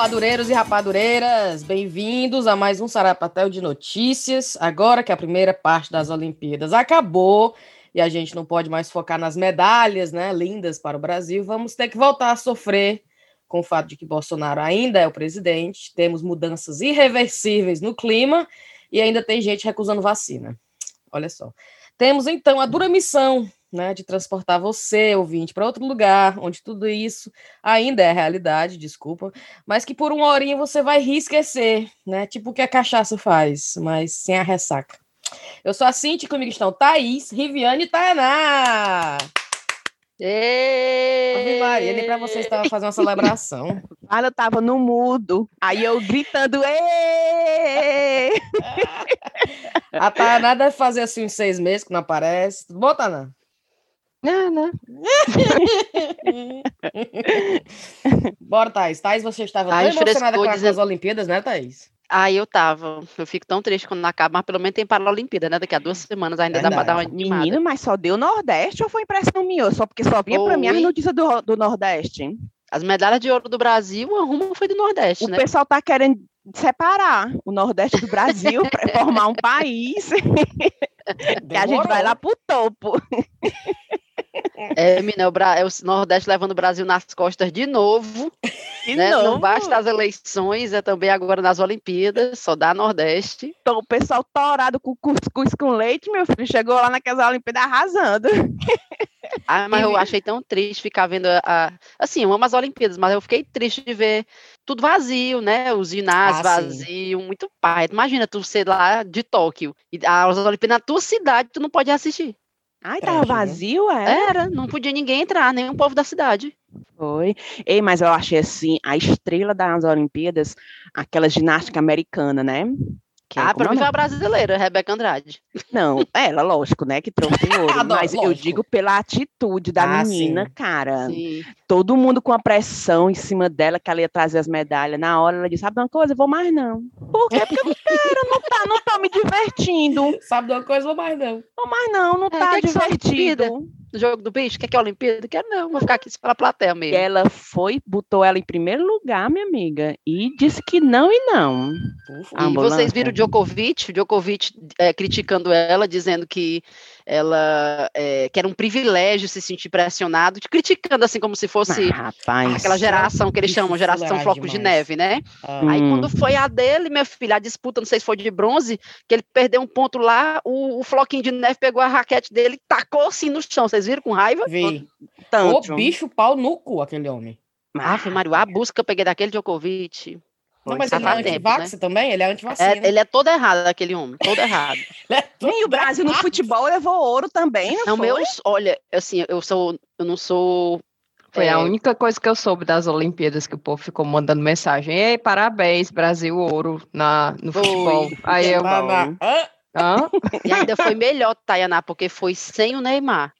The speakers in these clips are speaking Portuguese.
rapadureiros e rapadureiras, bem-vindos a mais um Sarapatel de Notícias. Agora que a primeira parte das Olimpíadas acabou e a gente não pode mais focar nas medalhas, né, lindas para o Brasil, vamos ter que voltar a sofrer com o fato de que Bolsonaro ainda é o presidente, temos mudanças irreversíveis no clima e ainda tem gente recusando vacina. Olha só. Temos então a dura missão né, de transportar você, ouvinte, para outro lugar, onde tudo isso ainda é realidade, desculpa, mas que por uma horinha você vai rir esquecer, né? Tipo o que a cachaça faz, mas sem a ressaca. Eu sou a Cintia, comigo estão Thaís, Riviane e Tainá. Ave Maria, nem para vocês estava fazendo uma celebração. Ah, eu tava no mudo, aí eu gritando, Êêê! a Tainá deve fazer assim uns seis meses que não aparece. Tudo bom, Tainá? Não, não. Bora, Thaís. Thaís, você estava tão emocionada com as Olimpíadas, né, Thaís? Ah, eu tava. Eu fico tão triste quando não acaba, mas pelo menos tem Paralimpíada, né? Daqui a duas semanas ainda Verdade. dá pra dar uma animada. Menino, mas só deu Nordeste ou foi impressão minha? Só porque só vinha Oi. pra mim as notícias do, do Nordeste. As medalhas de ouro do Brasil, a rumo foi do Nordeste, o né? O pessoal tá querendo separar o Nordeste do Brasil para formar um país que a gente vai lá pro topo. É, mina, o, Bra... é o Nordeste levando o Brasil nas costas de novo. De né? novo. Não basta as eleições, é também agora nas Olimpíadas, só dá Nordeste. Então, o pessoal torado com cuscuz com leite, meu filho, chegou lá naquelas Olimpíadas arrasando. Ah, mas eu achei tão triste ficar vendo a. Assim, eu amo as Olimpíadas, mas eu fiquei triste de ver tudo vazio, né? Os ginásios ah, vazios, muito pai. Imagina tu ser lá de Tóquio e as Olimpíadas na tua cidade, tu não pode assistir. Ai, tava vazio, é? Era, não podia ninguém entrar, nem o povo da cidade. Foi. Ei, mas eu achei assim, a estrela das Olimpíadas, aquela ginástica americana, né? Que ah, para mim foi a brasileira, Rebeca Andrade. Não, ela, lógico, né, que trouxe ouro. Adoro, mas lógico. eu digo pela atitude da ah, menina, sim. cara. Sim. Todo mundo com a pressão em cima dela, que ela ia trazer as medalhas. Na hora ela disse, sabe uma coisa? Eu vou mais não. Por quê? Porque eu não quero, não tá, não tá me divertindo. Sabe de uma coisa? Vou mais não. Vou mais não, não é, tá que divertido. Do jogo do bicho? Quer que é a Olimpíada? Quer não, vou ficar aqui para a plateia mesmo. E ela foi, botou ela em primeiro lugar, minha amiga, e disse que não e não. E vocês viram o Djokovic, o Djokovic é, criticando ela, dizendo que ela é, que era um privilégio se sentir pressionado, criticando assim como se fosse ah, rapaz, aquela geração que eles chamam, geração floco demais. de neve, né? Ah. Aí quando foi a dele, minha filha, a disputa, não sei se foi de bronze, que ele perdeu um ponto lá, o, o floquinho de neve pegou a raquete dele e tacou assim no chão, vocês viram com raiva? Vi. Tanto. O bicho pau no cu, aquele homem. Ah, foi Mário, a busca que eu peguei daquele Djokovic. Não, mas ele é anti-vax né? também? Ele é anti-vacina. É, ele é todo errado, aquele homem, todo errado. é e o Brasil no futebol levou ouro também, não, não foi? Meus, olha, assim, eu sou, eu não sou foi é. a única coisa que eu soube das Olimpíadas que o povo ficou mandando mensagem. Ei, parabéns, Brasil ouro na, no foi. futebol. Aí eu. Hã? E ainda foi melhor, Tayaná, porque foi sem o Neymar.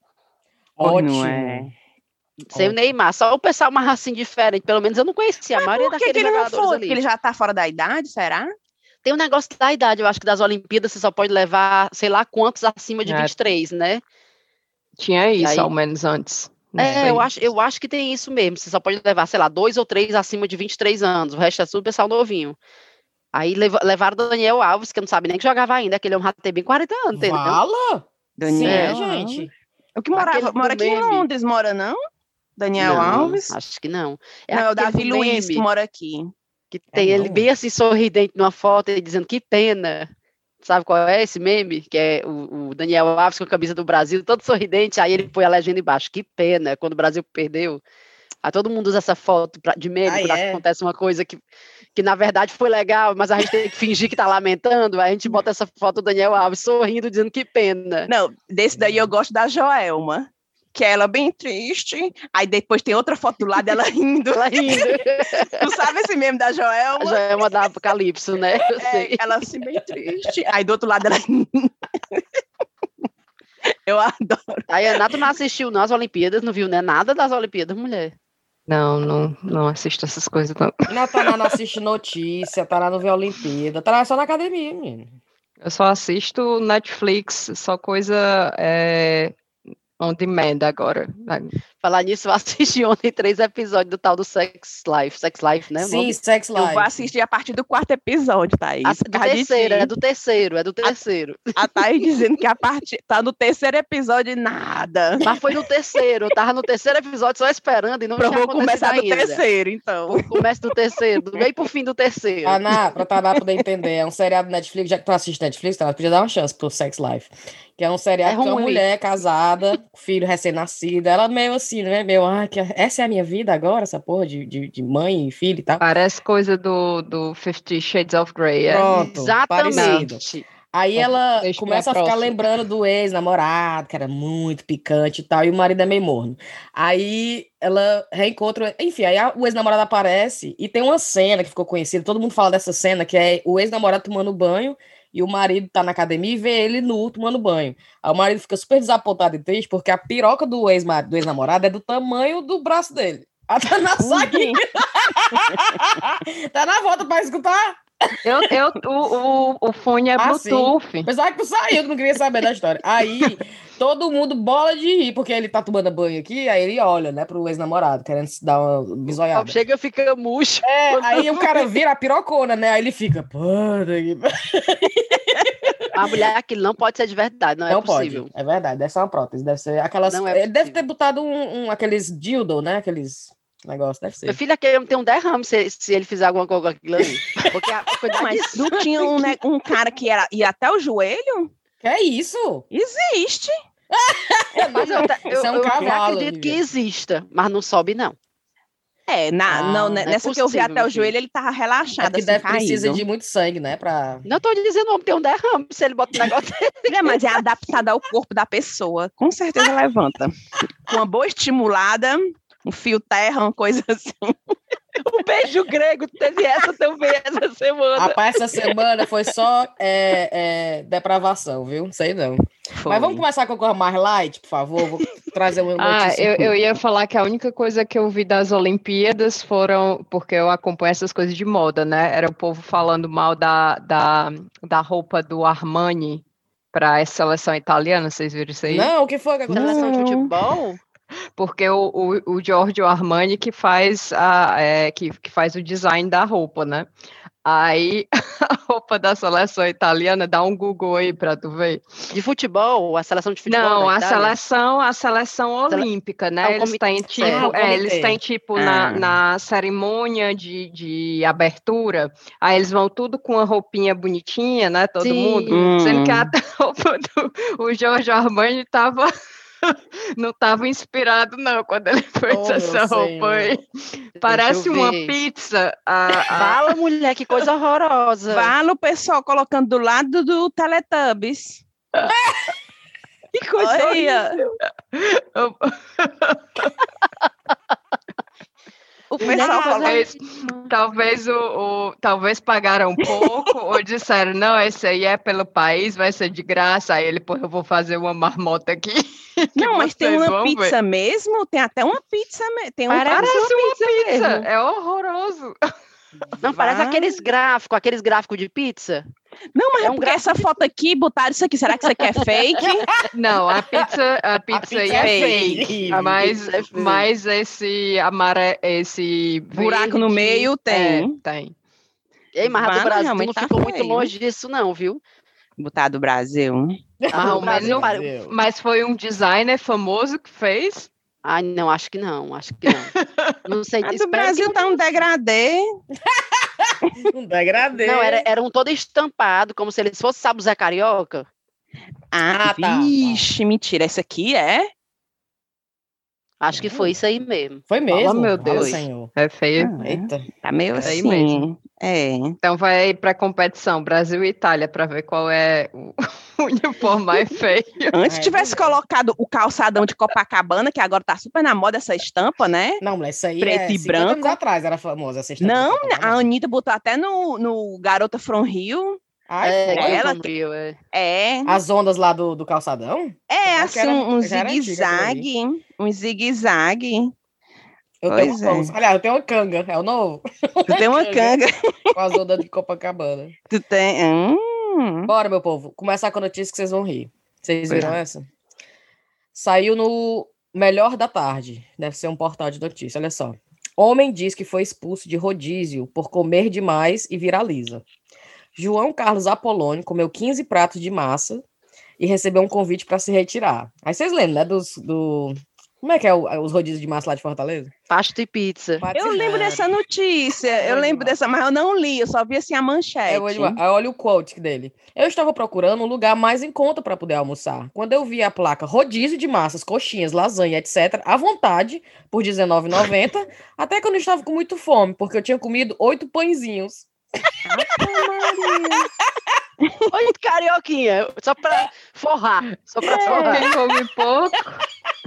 Ótimo. É. Sem o Neymar, só o pessoal mais assim diferente, pelo menos eu não conhecia Mas a maioria daqueles que jogadores foi? ali. Porque ele já tá fora da idade, será? Tem um negócio da idade, eu acho que das Olimpíadas você só pode levar, sei lá quantos acima de é. 23, né? Tinha isso, aí, ao menos antes. É, eu acho, eu acho que tem isso mesmo. Você só pode levar, sei lá, dois ou três acima de 23 anos. O resto é tudo pessoal novinho. Aí lev levaram o Daniel Alves, que não sabe nem que jogava ainda, aquele homem já tem bem 40 anos, entendeu? Fala! Daniel, Sim, gente. O que morava, mora aqui em Londres, mora não? Daniel não, Alves? Acho que não. É não, é o Davi Luiz que mora aqui. Que tem é ele bem assim sorridente numa foto e dizendo que pena. Sabe qual é esse meme? Que é o, o, Daniel Alves com a camisa do Brasil, todo sorridente, aí ele põe a legenda embaixo. Que pena, quando o Brasil perdeu. Aí todo mundo usa essa foto pra, de meme ah, quando é? acontece uma coisa que, que na verdade foi legal, mas a gente tem que fingir que tá lamentando. Aí a gente bota essa foto do Daniel Alves sorrindo, dizendo que pena. Não, desse daí eu gosto da Joelma que é ela bem triste, aí depois tem outra foto do lado dela rindo. ela rindo. tu sabe esse meme da Joelma? A Joelma da Apocalipse, né? É, ela assim bem triste, aí do outro lado ela rindo. Eu adoro. Aí a Nato não assistiu nas Olimpíadas, não viu né, nada das Olimpíadas, mulher. Não, não, não assisto essas coisas, não. Não, tá não assiste notícia, tá lá no ver Olimpíada, tá lá só na academia, menino. Eu só assisto Netflix, só coisa é, on demand agora. Falar nisso, eu assisti ontem três episódios do tal do Sex Life. Sex Life, né? Sim, Sex Life. Eu vou assistir a partir do quarto episódio, Thaís. A, do terceiro, é do terceiro, é do terceiro. A, a Thaís dizendo que a parte tá no terceiro episódio e nada. Mas foi no terceiro, eu tava no terceiro episódio só esperando e não tinha começar do terceiro, então. Começa do terceiro, do meio pro fim do terceiro. Ana, pra Taná poder entender, é um seriado Netflix, já que tu assiste Netflix, Taná, podia dar uma chance pro Sex Life. Que é um seriado é de uma mulher casada, filho recém-nascido, ela meio assim, né? Meio, ah, que essa é a minha vida agora, essa porra de, de, de mãe e filho e tal. Parece coisa do, do Fifty Shades of Grey. É? Pronto, Exatamente. Parecido. Aí ela começa a ficar lembrando do ex-namorado, que era muito picante e tal, e o marido é meio morno. Aí ela reencontra, enfim, aí o ex-namorado aparece e tem uma cena que ficou conhecida, todo mundo fala dessa cena, que é o ex-namorado tomando banho e o marido tá na academia e vê ele nu tomando banho. Aí o marido fica super desapontado e triste porque a piroca do ex-namorado é do tamanho do braço dele. Ela tá na saquinha. tá na volta pra escutar? Eu, eu, o, o, o fone é ah, Bluetooth. Pensava que tu saiu, que não queria saber da história. Aí, todo mundo bola de rir, porque ele tá tomando banho aqui, aí ele olha, né, pro ex-namorado, querendo se dar uma bisoiada. Chega e fica murcho. É, aí o cara vira a pirocona, né, aí ele fica, pô, A mulher aquilo não pode ser de verdade, não, é não é possível. Pode. É verdade, deve ser uma prótese, deve ser aquelas... Não é ele deve ter botado um, um, aqueles dildo, né, aqueles negócio deve ser. Meu filho, aquele tem um derrame se, se ele fizer alguma coisa com aquilo ali. Porque a Mas não tinha um, né, um cara que era, ia até o joelho? Que é isso? Existe. mas eu, eu, é um eu, cavalo, acredito que exista, mas não sobe, não. É, na, ah, não, né, não é nessa possível, que eu vi até o joelho, ele tava relaxado. É que assim, deve caído. precisa de muito sangue, né? Pra... Não tô dizendo homem tem um derrame se ele bota um negócio É, mas é adaptado ao corpo da pessoa. Com certeza levanta. Com uma boa estimulada, um fio terra, uma coisa assim. O beijo grego teve essa também essa semana. Rapaz, essa semana foi só é, é, depravação, viu? Sei não. Foi. Mas vamos começar com a coisa mais light, por favor. Vou trazer uma ah, notícia. Ah, eu, eu, ia falar que a única coisa que eu vi das Olimpíadas foram, porque eu acompanho essas coisas de moda, né? Era o povo falando mal da, da, da roupa do Armani para a seleção italiana, vocês viram isso aí? Não, o que foi? A seleção de futebol? Porque o, o, o Giorgio Armani que faz, a, é, que, que faz o design da roupa, né? Aí a roupa da seleção italiana, dá um Google aí para tu ver. De futebol, a seleção de futebol. Não, a seleção, a seleção olímpica, né? É eles têm tipo, é, eles têm tipo ah. na, na cerimônia de, de abertura, aí eles vão tudo com uma roupinha bonitinha, né? Todo Sim. mundo. Hum. Sendo que a roupa do o Giorgio Armani tava não estava inspirado, não, quando ele fez oh, essa roupa aí. Parece uma pizza. A, a... Fala, mulher, que coisa horrorosa. Fala o pessoal colocando do lado do Teletubbies. que coisa horrível. O pessoal talvez, talvez, o, o, talvez pagaram um pouco, ou disseram, não, esse aí é pelo país, vai ser de graça, aí ele, pô, eu vou fazer uma marmota aqui. Não, mas tem uma pizza ver. mesmo, tem até uma pizza, tem um Parece uma, uma pizza, pizza. é horroroso. Não, Vai. parece aqueles gráficos, aqueles gráficos de pizza. Não, mas é, é um porque essa foto aqui, botaram isso aqui. Será que isso aqui é fake? Não, a pizza, a pizza, a pizza é, fake. fake. Mas, é fake. mas esse amare... esse buraco verde, no meio tem. É, tem. Ei, mas a do Brasil não tá ficou feio. muito longe disso, não, viu? Botar do Brasil. Ah, Brasil. Mas foi um designer famoso que fez. Ai, não, acho que não, acho que não. Não sei. o Brasil tá um degradê. um degradê. Não, era, era um todo estampado, como se eles fossem, sabe, o Zé Carioca? Ah, ah tá, vixe, tá. mentira. Esse aqui é? Acho que foi isso aí mesmo. Foi mesmo? Oh, meu Deus. Senhor. É feio. Ah, Eita. Tá meio é assim. Mesmo. É. Então vai para competição Brasil e Itália para ver qual é o uniforme mais feio. Antes é, tivesse é. colocado o calçadão de Copacabana, que agora tá super na moda essa estampa, né? Não, mas isso aí Preto é, e branco. anos atrás era famosa essa estampa. Não, a Anitta botou até no, no Garota From Rio. Ai, é, ela Rio, é. é. As ondas lá do, do calçadão? É, assim, era, um zigue-zague. Um zigue-zague. Eu pois tenho, é. Aliás, eu tenho uma canga, é o novo. Tu tem uma canga. Com as ondas de Copacabana. Tu tem. Hum. Bora, meu povo. Começar com a notícia que vocês vão rir. Vocês viram é. essa? Saiu no Melhor da Tarde. Deve ser um portal de notícia, olha só. Homem diz que foi expulso de rodízio por comer demais e viraliza. João Carlos Apolônio comeu 15 pratos de massa e recebeu um convite para se retirar. Aí vocês lembram, né, dos, do, como é que é o, os rodízios de massa lá de Fortaleza? Pasta e pizza. Eu lembro dessa notícia, eu lembro dessa, mas eu não li, eu só vi assim a manchete. Eu, olha, olha o quote dele. Eu estava procurando um lugar mais em conta para poder almoçar. Quando eu vi a placa rodízio de massas, coxinhas, lasanha, etc., à vontade, por R$19,90, até que eu não estava com muito fome, porque eu tinha comido oito pãezinhos. Oi, carioquinha, só pra forrar. Só pra é, forrar. Quem come pouco.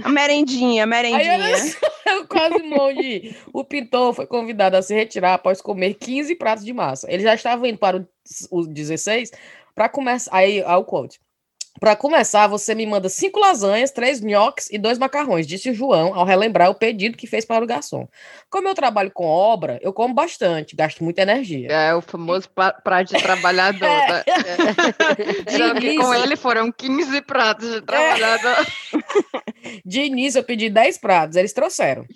A merendinha, a merendinha. Aí, eu quase morri. O pintor foi convidado a se retirar após comer 15 pratos de massa. Ele já estava indo para o, 16 para começar. Aí, ao quote. Para começar, você me manda cinco lasanhas, três nhoques e dois macarrões, disse o João ao relembrar o pedido que fez para o garçom. Como eu trabalho com obra, eu como bastante, gasto muita energia. É o famoso prato de trabalhador. é. Né? É. com ele foram 15 pratos de trabalhador. É. De início, eu pedi 10 pratos, eles trouxeram.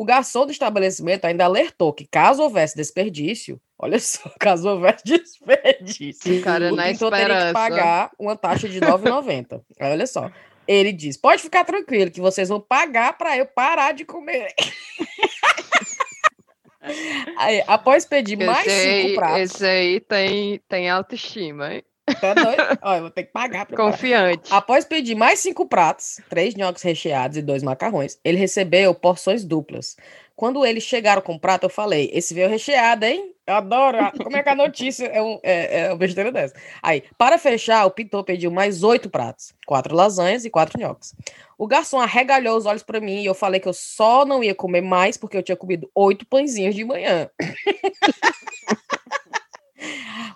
O garçom do estabelecimento ainda alertou que, caso houvesse desperdício, olha só, caso houvesse desperdício, Cara, o pintor teria que pagar uma taxa de R$ 9,90. olha só. Ele diz: pode ficar tranquilo, que vocês vão pagar para eu parar de comer. Aí, após pedir esse mais aí, cinco pratos. Esse aí tem, tem autoestima, hein? Tá doido? Olha, vou ter que pagar. Pra Confiante. Parar. Após pedir mais cinco pratos, três nhoques recheados e dois macarrões, ele recebeu porções duplas. Quando eles chegaram com o prato, eu falei: esse veio recheado, hein? Eu adoro. Como é que a notícia é, um, é, é uma besteira dessa? Aí, para fechar, o pintor pediu mais oito pratos: quatro lasanhas e quatro nhoques. O garçom arregalhou os olhos para mim e eu falei que eu só não ia comer mais porque eu tinha comido oito pãezinhos de manhã.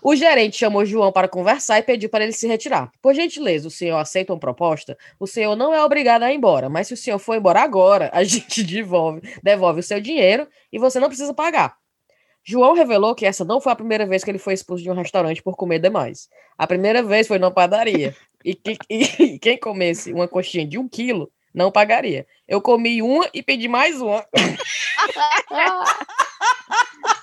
O gerente chamou João para conversar e pediu para ele se retirar. Por gentileza, o senhor aceita uma proposta? O senhor não é obrigado a ir embora, mas se o senhor for embora agora, a gente devolve, devolve o seu dinheiro e você não precisa pagar. João revelou que essa não foi a primeira vez que ele foi expulso de um restaurante por comer demais. A primeira vez foi numa padaria. E, que, e quem comesse uma coxinha de um quilo não pagaria. Eu comi uma e pedi mais uma.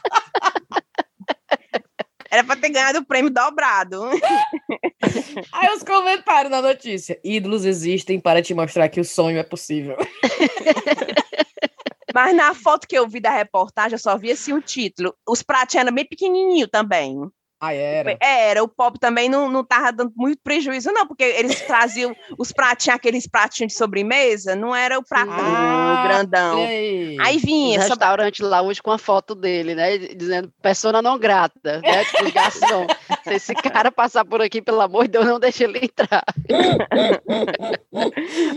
Era para ter ganhado o prêmio dobrado. Aí os comentários na notícia. Ídolos existem para te mostrar que o sonho é possível. Mas na foto que eu vi da reportagem, eu só vi assim o título. Os pratos eram bem pequenininho também. Ah, era? Era, o pop também não, não tava dando muito prejuízo, não, porque eles traziam os pratinhos, aqueles pratinhos de sobremesa, não era o prato ah, grandão. Aí, aí vinha. O restaurante lá hoje com a foto dele, né? Dizendo persona não grata, né? Tipo, garçom. Se esse cara passar por aqui, pelo amor de Deus, não deixa ele entrar.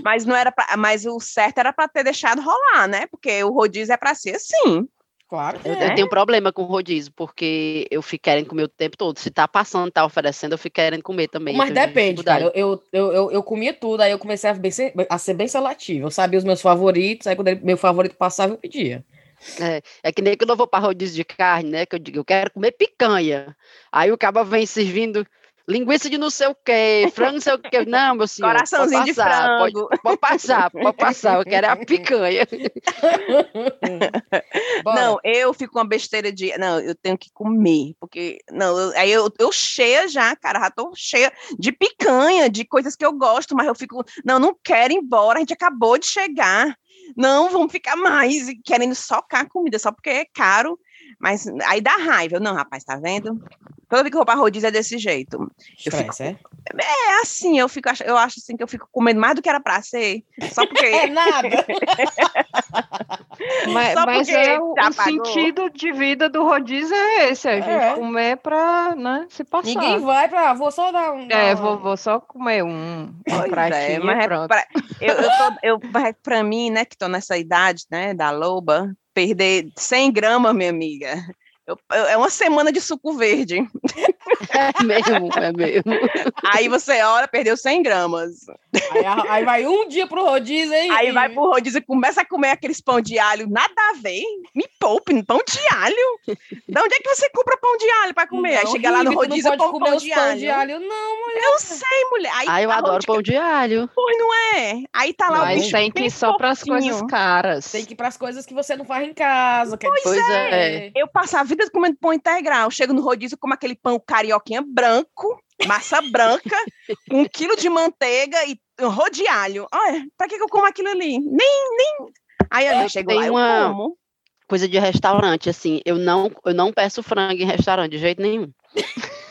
mas não era pra, mas o certo era para ter deixado rolar, né? Porque o rodízio é para ser assim. Claro que eu, é. eu tenho um problema com rodízio, porque eu fico querendo comer o tempo todo. Se tá passando, tá oferecendo, eu fico querendo comer também. Mas depende, cara. Eu, eu, eu, eu, comia tudo, aí eu comecei a, bem, a ser bem seletivo. Eu sabia os meus favoritos, aí quando ele, meu favorito passava, eu pedia. É, é que nem quando eu vou para rodízio de carne, né? Que eu digo, eu quero comer picanha. Aí o cabo vem servindo linguiça de não sei o quê, frango não sei o quê. Não, meu senhor. Coraçãozinho passar, de frango. Pode, pode, passar, pode passar. Eu quero a picanha. não, eu fico com uma besteira de. Não, eu tenho que comer. Porque. Não, eu, aí eu, eu cheia já, cara. Já tô cheia de picanha, de coisas que eu gosto, mas eu fico. Não, não quero ir embora. A gente acabou de chegar. Não, vamos ficar mais querendo socar comida só porque é caro. Mas aí dá raiva. Não, rapaz, tá vendo? Toda vez que eu vou pra rodízio é desse jeito. Estresse, eu fico... é? É assim, eu fico, eu acho assim que eu fico comendo mais do que era pra ser. Só porque. é nada. mas, mas é o, o sentido de vida do rodízio é esse, a gente é. comer pra né, se passar. Ninguém vai pra. Vou só dar um. É, vou, vou só comer um. pratinho, é, mas pronto. Pra, eu, eu, tô, eu, pra mim, né, que tô nessa idade, né, da loba, perder 100 gramas, minha amiga, Eu, eu, é uma semana de suco verde. É mesmo, é mesmo. Aí você olha, perdeu 100 gramas. Aí, aí, vai um dia pro rodízio, hein? Aí vai pro rodízio e começa a comer aqueles pão de alho, nada a ver. Me poupe, pão de alho. De onde é que você compra pão de alho para comer? Não, aí chega lá no rodízio e come pão de alho. de alho. Não, mulher. Eu sei, mulher. Aí ah, eu tá adoro pão de alho. Pois não é? Aí tá lá Mas o bicho tem que ir só pras coisas caras. Tem que ir pras coisas que você não faz em casa. Pois, pois é. é. Eu passo a vida comendo pão integral. Chego no rodízio, como aquele pão carioquinha branco, massa branca, um quilo de manteiga e um rodealho. Olha, pra que, eu como aquilo ali? Nem, nem. Aí eu chego lá, uma... eu como coisa de restaurante, assim, eu não, eu não peço frango em restaurante de jeito nenhum.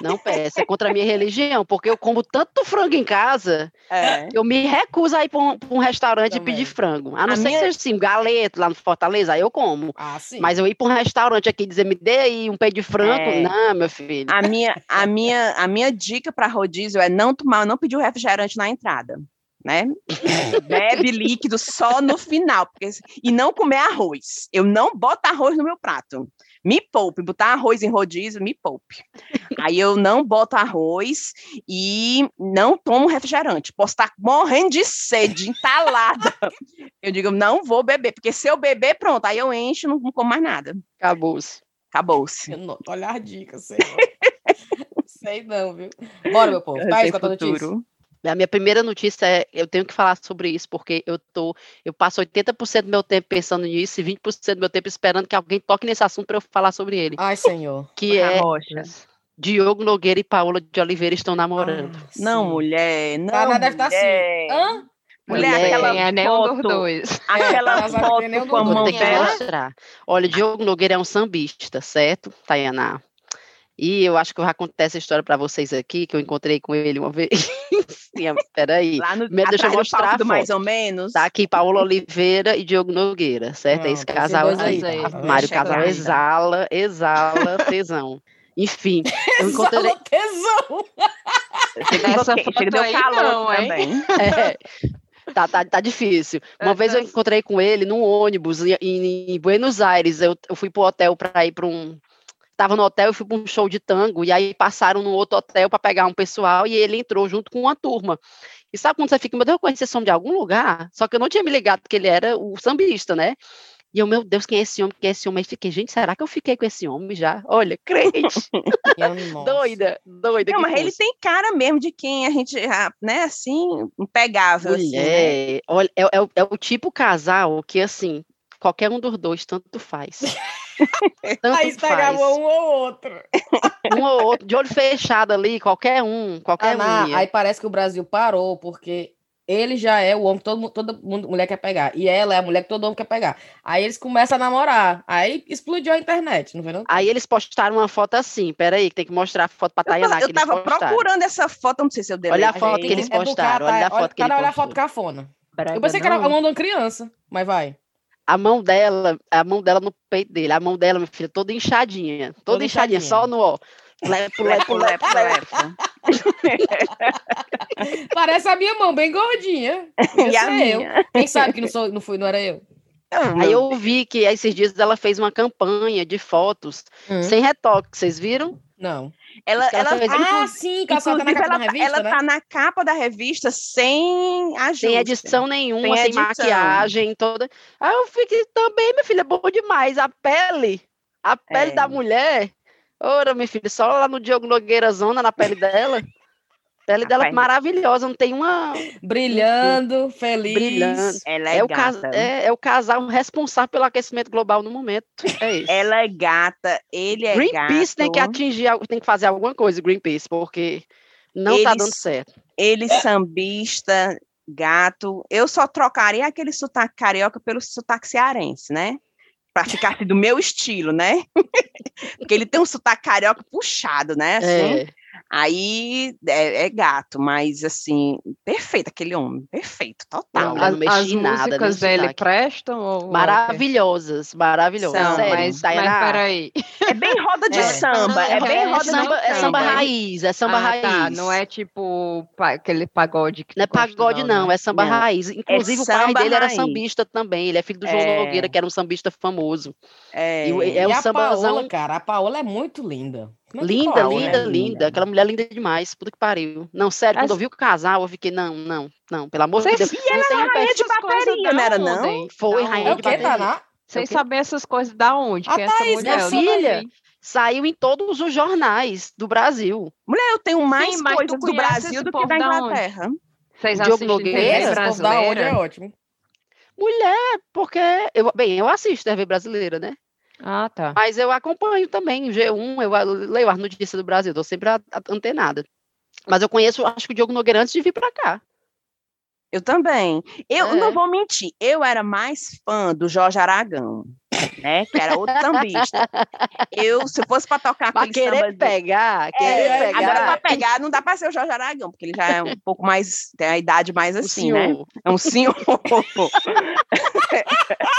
Não peça, é contra a minha religião, porque eu como tanto frango em casa, é. eu me recuso a ir para um, um, restaurante Também. e pedir frango. A não a ser minha... que seja assim, galeto lá no Fortaleza, aí eu como. Ah, Mas eu ir para um restaurante aqui e dizer, me dê aí um pé de frango, é. não, meu filho. A minha, a minha, a minha dica para rodízio é não tomar, não pedir o refrigerante na entrada. Né? Bebe líquido só no final, porque, e não comer arroz. Eu não boto arroz no meu prato me poupe, botar arroz em rodízio, me poupe. Aí eu não boto arroz e não tomo refrigerante. Posso estar morrendo de sede, entalada. Eu digo, não vou beber, porque se eu beber, pronto, aí eu encho, não, não como mais nada. Acabou-se. Acabou-se. Olha a dica, sei. sei não, viu? Bora, meu povo. Faz com a notícia. A minha primeira notícia é, eu tenho que falar sobre isso, porque eu tô, eu passo 80% do meu tempo pensando nisso e 20% do meu tempo esperando que alguém toque nesse assunto para eu falar sobre ele. Ai, senhor. Que é Diogo Nogueira e Paola de Oliveira estão namorando. Ah, não, mulher, não. Tá, deve estar tá assim. Hã? Mulher, mulher aquela é, foto, dos dois. Aquela é, foto com a mão dela. Olha, Diogo Nogueira é um sambista, certo, Tayaná? E eu acho que eu já contei essa história para vocês aqui, que eu encontrei com ele uma vez. Espera aí. Lá no, Deixa eu mostrar. mais ou menos. Tá aqui Paulo Oliveira e Diogo Nogueira, certo? Não, esse casal aí. aí. Mário Casal exala, exala tesão. Enfim, eu encontrei. tesão! Chega, chega deu calor não, também. É. Tá, tá, tá difícil. Uma vez eu encontrei com ele num ônibus em, em Buenos Aires. Eu, eu fui pro hotel para ir para um, estava no hotel, eu fui para um show de tango, e aí passaram no outro hotel para pegar um pessoal, e ele entrou junto com uma turma. E sabe quando você fica, meu Deus, eu conheci esse homem de algum lugar? Só que eu não tinha me ligado que ele era o sambista, né? E eu, meu Deus, quem é esse homem? Quem é esse homem? Aí fiquei, gente, será que eu fiquei com esse homem já? Olha, crente. doida, doida. Não, mas fosse. ele tem cara mesmo de quem a gente, né, assim, impegável. Mulher, assim, né? olha, é, é, é o tipo casal que, assim, qualquer um dos dois tanto faz. Tanto Aí faz. um ou outro. Um ou outro, de olho fechado ali, qualquer um, qualquer um. Aí parece que o Brasil parou, porque ele já é o homem que todo, toda mulher quer pegar. E ela é a mulher que todo homem quer pegar. Aí eles começam a namorar. Aí explodiu a internet, não vê não? Aí eles postaram uma foto assim. Peraí, que tem que mostrar a foto pra Tayana. Eu, eu tava procurando essa foto, não sei se eu dei. Olha a foto que eles é postaram. olha a foto que ele olha a foto cafona. eu pensei que era a mão de uma criança, mas vai a mão dela, a mão dela no peito dele, a mão dela, minha filha, toda inchadinha, toda, toda inchadinha, inchadinha, só no ó. Lepo, lepo, lepo, lepo. Parece a minha mão, bem gordinha. e a minha. Eu. Quem sabe que não, sou, não, fui, não era eu? Aí eu vi que esses dias ela fez uma campanha de fotos hum. sem retoque, vocês viram? Não. Ela, ela, ela ah, sim, que ela, tá na capa ela, da revista, ela né? tá na capa da revista sem ajuste. Sem edição nenhuma, sem, sem maquiagem, toda. Aí eu fiquei também, minha filha, é bom demais. A pele, a pele é. da mulher. Ora, minha filha, só lá no Diogo Nogueira Zona, na pele dela. A pele dela é maravilhosa, não tem uma. Brilhando, feliz. Brilhando. Ela é, é, o é, é, o casal responsável pelo aquecimento global no momento. É isso. Ela é gata, ele é Greenpeace gato. Greenpeace tem que atingir, tem que fazer alguma coisa, Greenpeace, porque não ele, tá dando certo. Ele sambista, gato. Eu só trocaria aquele sotaque carioca pelo sotaque cearense, né? Pra ficar assim, do meu estilo, né? porque ele tem um sotaque carioca puxado, né? Assim. É. Aí é, é, gato, mas assim, perfeito aquele homem, perfeito, total. Não, não mexi as nada. músicas dele prestam? Ou... Maravilhosas, maravilhosas. São, Sério, mas, mas peraí. É bem roda de é. samba, é, bem é roda samba, de samba. É samba raiz, é samba ah, tá, raiz. Tá, não é tipo aquele pagode que Não é pagode não, não, né? é samba não. raiz. Inclusive o pai dele raiz. era sambista também, ele é filho do João é. Nogueira, que era um sambista famoso. É, e, é e um a sambazão... Paola, cara, a Paola é muito linda. É linda, linda, linda, linda. Aquela mulher linda demais. Puta que pariu. Não, sério, quando eu vi o casal, eu fiquei, não, não, não, pelo amor de Deus. E ela era rainha de bateria, não era não? Foi rainha de bateria. Sem saber essas coisas da onde? A que Thaís, essa mulher, minha filha, saiu em todos os jornais do Brasil. Mulher, eu tenho mais Sim, coisas do Brasil do que da Inglaterra. Vocês Diogo Nogueira, brasileira? é ótimo. Mulher, porque eu, bem, eu assisto TV brasileira, né? Ah, tá. Mas eu acompanho também o G1, eu leio as notícias do Brasil, estou sempre antenada. Mas eu conheço, acho que o Diogo Nogueira antes de vir para cá. Eu também. Eu é. não vou mentir, eu era mais fã do Jorge Aragão, né? Que era outro sambista. Eu, se fosse para tocar aquele querer samba pegar, de... querer é, pegar. Agora para pegar não dá para ser o Jorge Aragão, porque ele já é um pouco mais, tem a idade mais assim, né? É um senhor.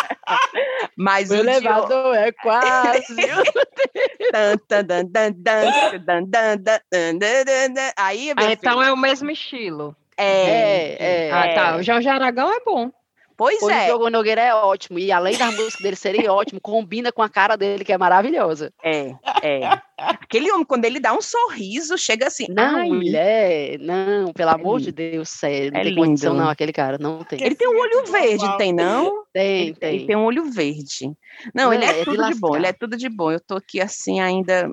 Mas o elevador é quase. Aí, então é o mesmo estilo. É, é, é. Ah, tá. O Jorge Aragão é bom. Pois Pois é. O Diogo Nogueira é ótimo. E além da música dele serem ótimo, combina com a cara dele, que é maravilhosa. É, é. Aquele homem, quando ele dá um sorriso, chega assim. Não, ai. mulher, não, pelo é amor de Deus, sério. Não é tem lindo. condição, não, aquele cara. Não tem. Ele tem um olho verde, tem, não? Tem, ele, tem. Ele tem um olho verde. Não, não ele é, é tudo de, de, bom, ele é tudo de bom. Eu tô aqui, assim, ainda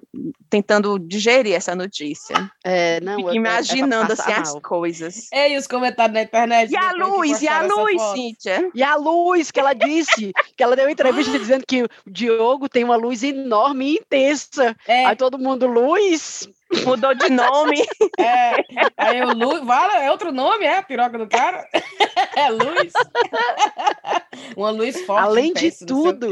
tentando digerir essa notícia. É, não. Fico imaginando, é assim, mal. as coisas. Ei, os comentários na internet. E a luz, e a luz, Cíntia? E a luz, que ela disse, que ela deu uma entrevista dizendo que o Diogo tem uma luz enorme e intensa. É. Aí todo mundo, luz, mudou de nome. É, aí o Luz, vale, é outro nome, é a piroca do cara? É luz. Uma luz forte. Além de tudo,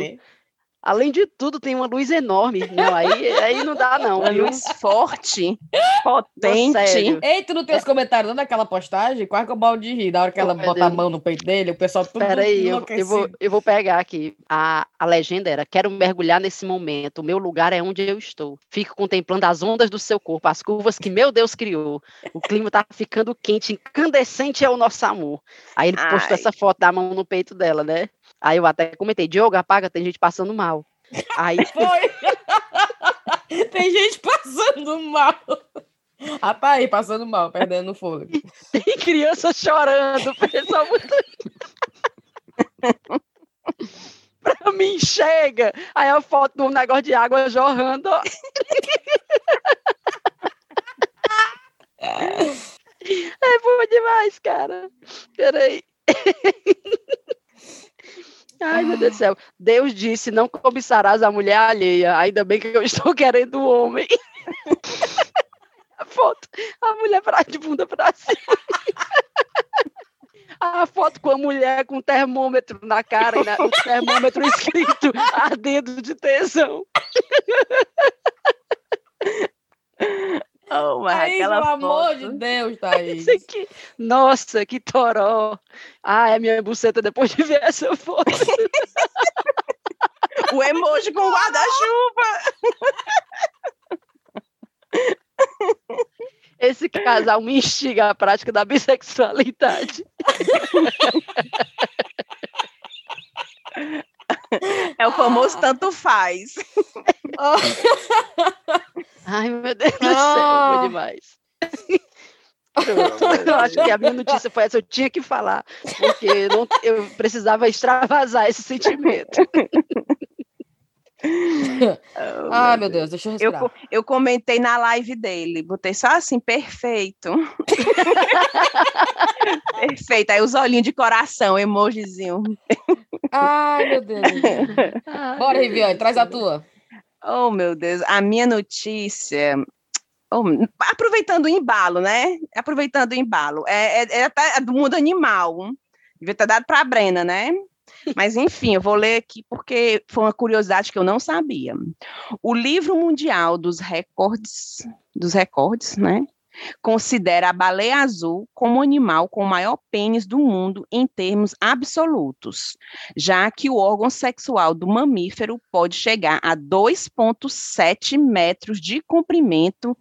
Além de tudo, tem uma luz enorme. Não, aí, aí não dá, não. Uma luz forte, potente. Ei, tu não tem os comentários não, daquela postagem? Quase que eu balde de rir. Da hora que ela bota a mão no peito dele, o pessoal tudo Peraí, eu, eu, vou, eu vou pegar aqui. A, a legenda era: Quero mergulhar nesse momento. O meu lugar é onde eu estou. Fico contemplando as ondas do seu corpo, as curvas que meu Deus criou. O clima tá ficando quente, incandescente é o nosso amor. Aí ele postou Ai. essa foto da mão no peito dela, né? Aí eu até comentei, Diogo, apaga, tem gente passando mal. Aí foi. tem gente passando mal. Ah, tá aí, passando mal, perdendo o fôlego. Tem criança chorando, pessoal. pra mim, chega. Aí a foto de um negócio de água jorrando. é bom demais, cara. Peraí. Ai, meu Deus do céu. Deus disse: não cobiçarás a mulher alheia. Ainda bem que eu estou querendo o homem. a foto, a mulher pra, de bunda pra cima. a foto com a mulher com termômetro na cara e na, o termômetro escrito ardendo de tesão. Oh, mas Aí, aquela pelo foto... amor de Deus, Thaís. Aqui, nossa, que toró. Ah, é minha buceta depois de ver essa foto. o emoji com guarda-chuva. Esse casal me instiga à prática da bissexualidade. É o famoso tanto faz. Ai, meu Deus do céu, foi demais. eu acho que a minha notícia foi essa, eu tinha que falar, porque não, eu precisava extravasar esse sentimento. oh, ah, meu Deus, deixa eu respirar. Eu, eu comentei na live dele, botei só assim, perfeito. perfeito. Aí os olhinhos de coração, emojizinho. Ai, meu Deus. Bora, Riviane, traz a tua. Oh, meu Deus, a minha notícia. Oh, aproveitando o embalo, né? Aproveitando o embalo. É, é, é até do mundo animal. Devia ter dado para a Brena, né? Mas, enfim, eu vou ler aqui porque foi uma curiosidade que eu não sabia. O livro mundial dos recordes, dos recordes, né? Considera a baleia azul como o animal com o maior pênis do mundo em termos absolutos, já que o órgão sexual do mamífero pode chegar a 2,7 metros de comprimento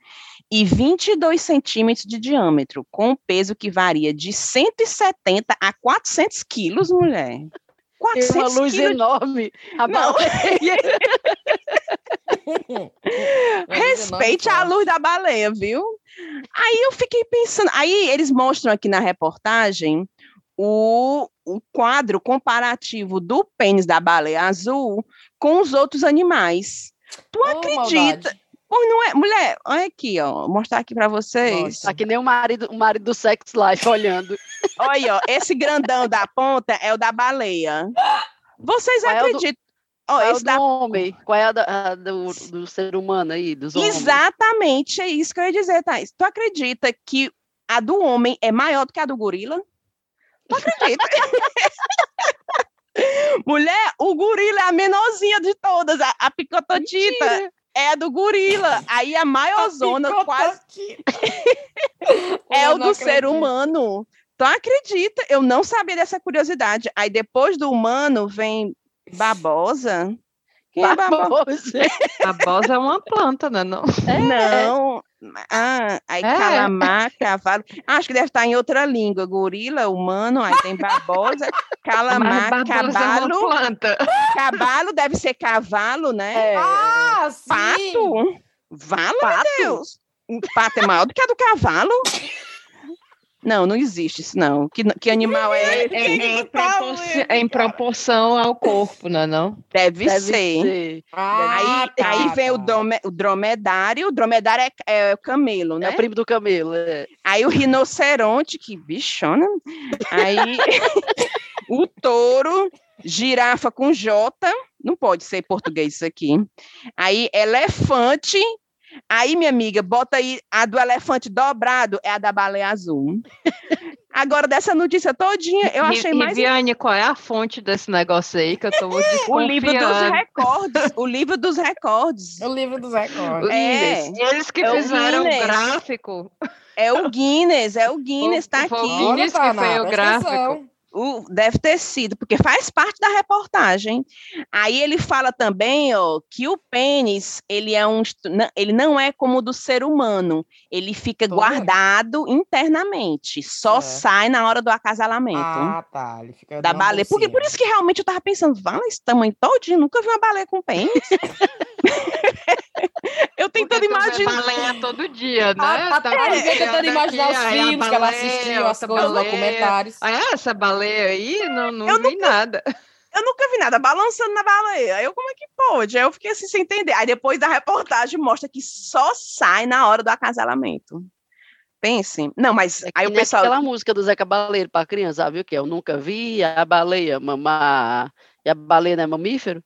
e 22 centímetros de diâmetro, com um peso que varia de 170 a 400 quilos, mulher. 400 Tem uma luz quilos. enorme. A baleia. Respeite a luz da baleia, viu? Aí eu fiquei pensando. Aí eles mostram aqui na reportagem o, o quadro comparativo do pênis da baleia azul com os outros animais. Tu oh, acredita? Maldade. Pois não é, mulher, olha aqui, ó, vou mostrar aqui para vocês. Tá que nem o marido, o marido do Sex Life olhando. olha, ó, esse grandão da ponta é o da baleia. Vocês Qual acreditam? É o do, oh, esse é da... homem? Qual é a, da, a do, do, ser humano aí, dos homens? Exatamente, é isso que eu ia dizer, Thais. Tu acredita que a do homem é maior do que a do gorila? Tu acredita? Mulher, o gorila é a menorzinha de todas, a, a picototita. Mentira é a do gorila. Aí a maior zona quase. é o do acredito. ser humano. Tu acredita? Eu não sabia dessa curiosidade. Aí depois do humano vem babosa. Quem é babosa? babosa é uma planta, né? Não, é. não. Ah, aí é. calamar, cavalo. Acho que deve estar em outra língua. Gorila, humano, aí tem babosa, calamar, cavalo. É cavalo deve ser cavalo, né? É. Ah, sim. Pato. Valo, pato. Deus. O pato é maior do que a do cavalo. Não, não existe isso, não. Que, que animal é, é, é, em, proporção, é em proporção ao corpo, não é não? Deve, Deve ser. ser. Ah, aí, tá, aí vem tá. o, drome, o dromedário, o dromedário é, é, o camelo, né? É o primo do camelo, é. Aí o rinoceronte, que bichona. Aí o touro, girafa com J, não pode ser português isso aqui. Aí elefante, Aí, minha amiga, bota aí a do elefante dobrado, é a da baleia azul. Agora, dessa notícia todinha, eu achei mais. Viviane, qual é a fonte desse negócio aí que eu tô O livro dos recordes. O livro dos recordes. O livro dos recordes. É. Eles que é fizeram o gráfico. É o Guinness, é o Guinness, tá aqui. O Guinness que foi o gráfico. O, deve ter sido, porque faz parte da reportagem. Aí ele fala também, ó, que o pênis, ele é um ele não é como o do ser humano, ele fica Tô guardado internamente, só é. sai na hora do acasalamento. Ah, tá, ele fica da baleia. Porque por isso que realmente eu tava pensando, vale esse tamanho todinho, nunca vi uma baleia com pênis. eu tentando imaginar. baleia todo dia, né? Ah, tá, tá, tá tentando imaginar os filmes que ela assistiu, as coisas, baleia. documentários. Ah, é? essa baleia baleia aí, não, não eu vi nunca, nada. Eu nunca vi nada balançando na baleia. Aí eu, como é que pode? Aí eu fiquei assim sem entender. Aí depois da reportagem mostra que só sai na hora do acasalamento. Pensem. Não, mas é aí o pessoal. aquela música do Zé Cabaleiro para criança, sabe o que? Eu nunca vi a baleia mamar. E a baleia não é mamífero?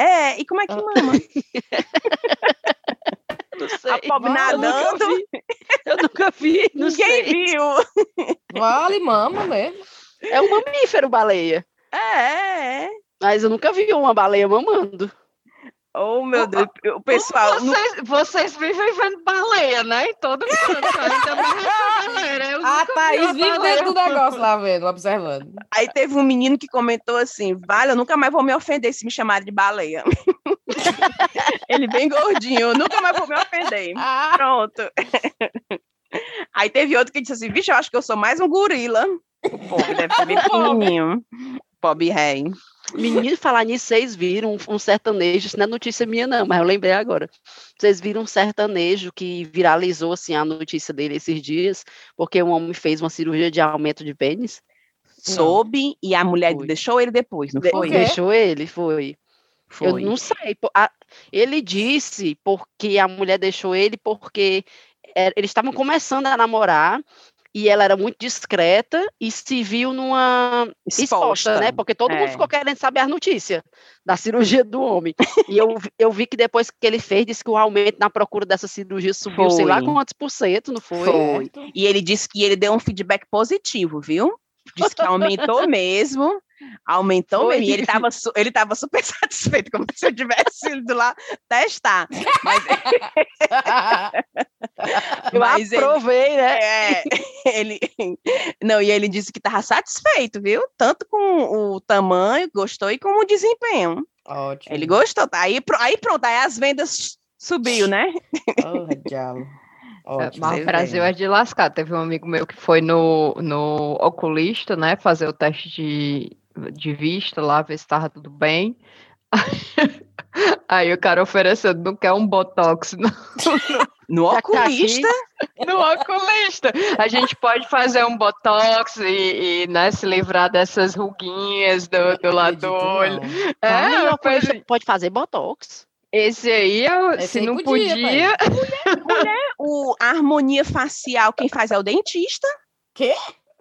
É, e como é que ah. mama? Não sei. A pobre nadando. Eu nunca vi. Não Ninguém sei. viu. Vale, mama mesmo. É um mamífero, baleia. É, é. Mas eu nunca vi uma baleia mamando. Oh, meu Deus, o pessoal. Vocês, no... vocês vivem vendo baleia, né? Em todo mundo. Ainda mais essa galera. A Thaís vive dentro do negócio lá vendo, observando. Aí teve um menino que comentou assim: Vale, eu nunca mais vou me ofender se me chamarem de baleia. Ele bem gordinho, eu nunca mais vou me ofender. Ah. Pronto. Aí teve outro que disse assim: Vixe, eu acho que eu sou mais um gorila. O pobre deve ser bem pequenininho. Pobre rei. Menino, falar nisso, vocês viram um, sertanejo, isso não é notícia minha não, mas eu lembrei agora. Vocês viram um sertanejo que viralizou, assim, a notícia dele esses dias, porque um homem fez uma cirurgia de aumento de pênis? Soube, e a mulher foi. deixou ele depois, não foi? Deixou ele, foi. foi. Eu não sei. Ele disse porque a mulher deixou ele porque é, eles estavam começando a namorar e ela era muito discreta e se viu numa exposta, exposta né? Porque todo é. mundo ficou querendo saber a notícia da cirurgia do homem. e eu, eu vi que depois que ele fez, disse que o aumento na procura dessa cirurgia subiu, foi. sei lá quantos por cento, não foi? Foi. E ele disse que ele deu um feedback positivo, viu? Disse que aumentou mesmo. Aumentou Foi. mesmo. E ele estava ele tava super satisfeito, como se eu tivesse ido lá testar. Mas, eu Mas aprovei, ele, né? É, ele, não, e ele disse que estava satisfeito, viu? Tanto com o tamanho, gostou, e com o desempenho. Ótimo. Ele gostou. Tá? Aí, aí pronto, aí as vendas subiu, né? Oh, diabo. Ótimo, Mas o Brasil é de lascar. Teve um amigo meu que foi no, no oculista, né? Fazer o teste de, de vista lá, ver se estava tudo bem. Aí o cara oferecendo, não quer um botox no, no oculista? No oculista. A gente pode fazer um botox e, e né, se livrar dessas ruguinhas do, do lado do olho. É, ah, oculista pode fazer botox. Esse aí, eu, Esse se aí não podia. podia... Mulher, mulher, o, a harmonia facial, quem faz é o dentista. Quê?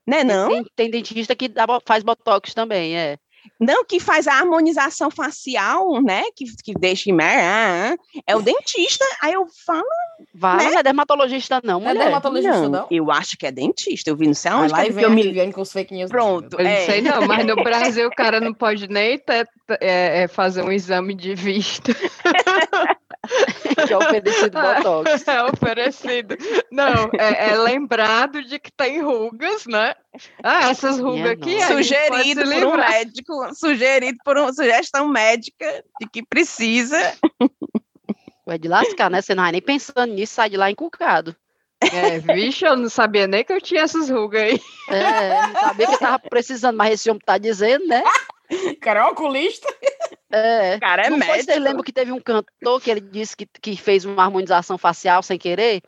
Né, não? Tem, tem dentista que dá, faz botox também, é. Não, que faz a harmonização facial, né? Que, que deixa em ah, é o dentista. Aí eu falo. Vai, né? não é dermatologista, não. Não é dermatologista, não, não, Eu acho que é dentista. Eu vi no céu onde. Lá e vem eu me... com os fake news. Pronto. Eu é. não sei, não, mas no Brasil o cara não pode nem ter, é, é, fazer um exame de vista. que é oferecido Botox. É oferecido. Não, é, é, lembrado de que tem rugas, né? Ah, essas rugas aqui. É sugerido por um médico, sugerido por uma sugestão médica de que precisa. Vai de lascar, né? Você não vai nem pensando nisso, sai de lá encucado. É, vixe, eu não sabia nem que eu tinha essas rugas aí. É, não sabia que eu tava precisando, mas esse homem tá dizendo, né? Cara, é oculista. É. Cara, é não médico. Você lembra que teve um cantor que ele disse que, que fez uma harmonização facial sem querer?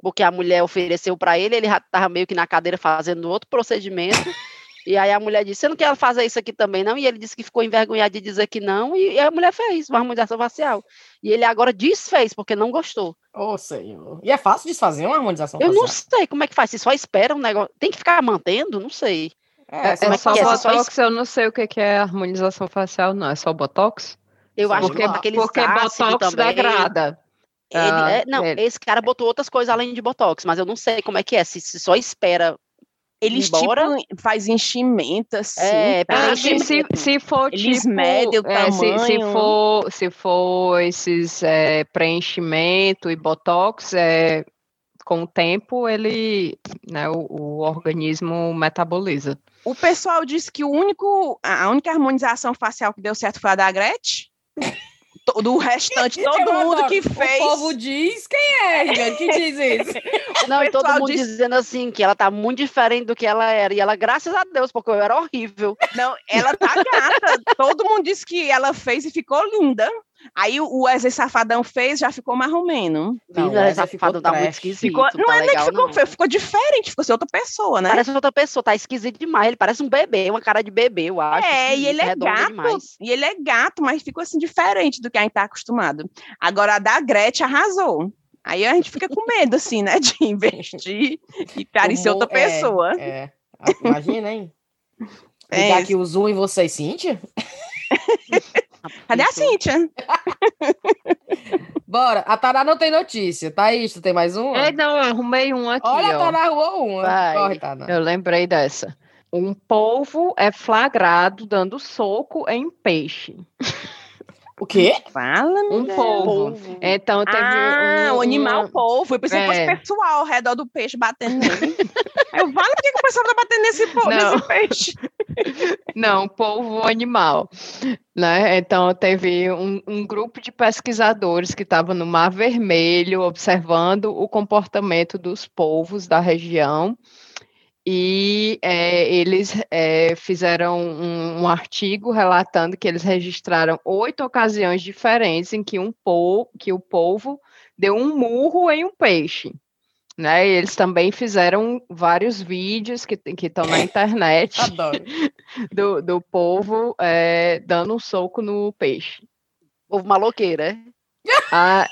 Porque a mulher ofereceu para ele, ele já tava meio que na cadeira fazendo outro procedimento. E aí a mulher disse: Você não quer fazer isso aqui também, não? E ele disse que ficou envergonhado de dizer que não, e a mulher fez uma harmonização facial. E ele agora desfez, porque não gostou. Ô, oh, senhor. E é fácil desfazer uma harmonização Eu facial? não sei como é que faz. Se só espera um negócio. Tem que ficar mantendo? Não sei. É, é, é só é? Botox, eu não sei o que é harmonização facial, não. É só Botox? Eu acho porque, que aqueles porque Botox também. degrada. Ele, ah, é, não, ele. esse cara botou outras coisas além de Botox, mas eu não sei como é que é, se, se só espera eles embora. tipo faz enchimento assim. É, ah, se, se, se for eles tipo, medem o é, se, se, for se for esses é, preenchimento e botox, é, com o tempo ele, né, o, o organismo metaboliza. O pessoal disse que o único, a única harmonização facial que deu certo foi a da Gretchen. do restante, todo mundo que fez. O povo diz quem é, que diz isso. Não, e todo mundo diz... dizendo assim que ela tá muito diferente do que ela era. E ela, graças a Deus, porque eu era horrível. Não, ela tá gata. todo mundo disse que ela fez e ficou linda. Aí o Wesley Safadão fez, já ficou marromeno. Não, o Wesley Safadão tá muito esquisito. Ficou, não, tá é nem que ficou não. feio, ficou diferente, ficou ser outra pessoa, né? Parece outra pessoa, tá esquisito demais. Ele parece um bebê, uma cara de bebê, eu acho. É, e ele é gato. Demais. E ele é gato, mas ficou assim diferente do que a gente tá acostumado. Agora a da Gretchen arrasou. Aí a gente fica com medo, assim, né, de investir e parecer outra é, pessoa. É, imagina, hein? É. Ligar aqui o Zoom em vocês, Cíntia? Cadê a Cíntia? Bora. A Taná não tem notícia. Thaís, tu tem mais um? É, não, eu arrumei um aqui. Olha, ó. a Taná arrumou uma. Vai. Corre, Taná. Eu lembrei dessa. Um polvo é flagrado dando soco em peixe. O quê? Fala, Um polvo. polvo. Então teve ah, um, um animal polvo. Eu pensei é. que fosse é. pessoal ao redor do peixe batendo nele. eu falo que o pessoal tá batendo nesse, polvo, nesse peixe? Não, polvo animal. Né? Então, teve um, um grupo de pesquisadores que estavam no Mar Vermelho observando o comportamento dos polvos da região e é, eles é, fizeram um, um, artigo relatando que eles registraram oito ocasiões diferentes em que, um polvo, que o polvo deu um murro em um peixe. Né? E eles também fizeram vários vídeos que estão na internet do, do povo é, dando um soco no peixe. Povo maloqueiro, é? Ah,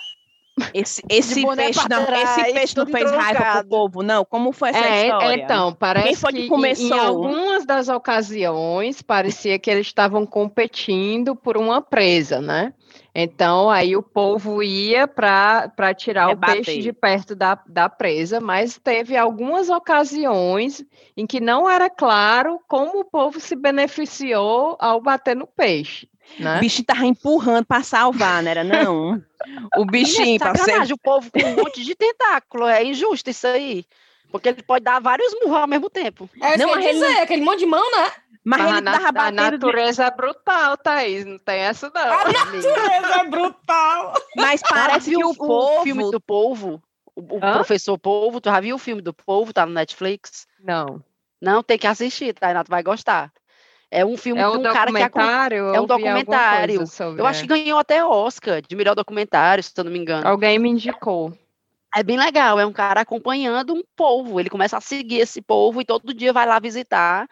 esse, esse peixe não, esse peixe não fez trocado. raiva pro povo, não? Como foi essa é, história? Então, parece Quem foi que, que começou? Em, em algumas das ocasiões parecia que eles estavam competindo por uma presa, né? Então, aí o povo ia para tirar é o bater. peixe de perto da, da presa, mas teve algumas ocasiões em que não era claro como o povo se beneficiou ao bater no peixe. Né? O bichinho tava empurrando para salvar, não era não? O bichinho para ser... o povo com um monte de tentáculo, é injusto isso aí. Porque ele pode dar vários murros ao mesmo tempo. É, não, mas ele... aquele monte de mão, né? Mas, ele na, tava batendo... A natureza é brutal, Thaís, não tem essa não. A natureza é brutal. Mas parece que o, o povo... filme do povo, o, o professor Povo, tu já viu o filme do povo, tá no Netflix? Não. Não, tem que assistir, tá? Tu vai gostar. É um filme é um de um cara que é, é um documentário. Eu acho que ganhou até Oscar de melhor documentário, se eu não me engano. Alguém me indicou. É bem legal, é um cara acompanhando um povo. Ele começa a seguir esse povo e todo dia vai lá visitar.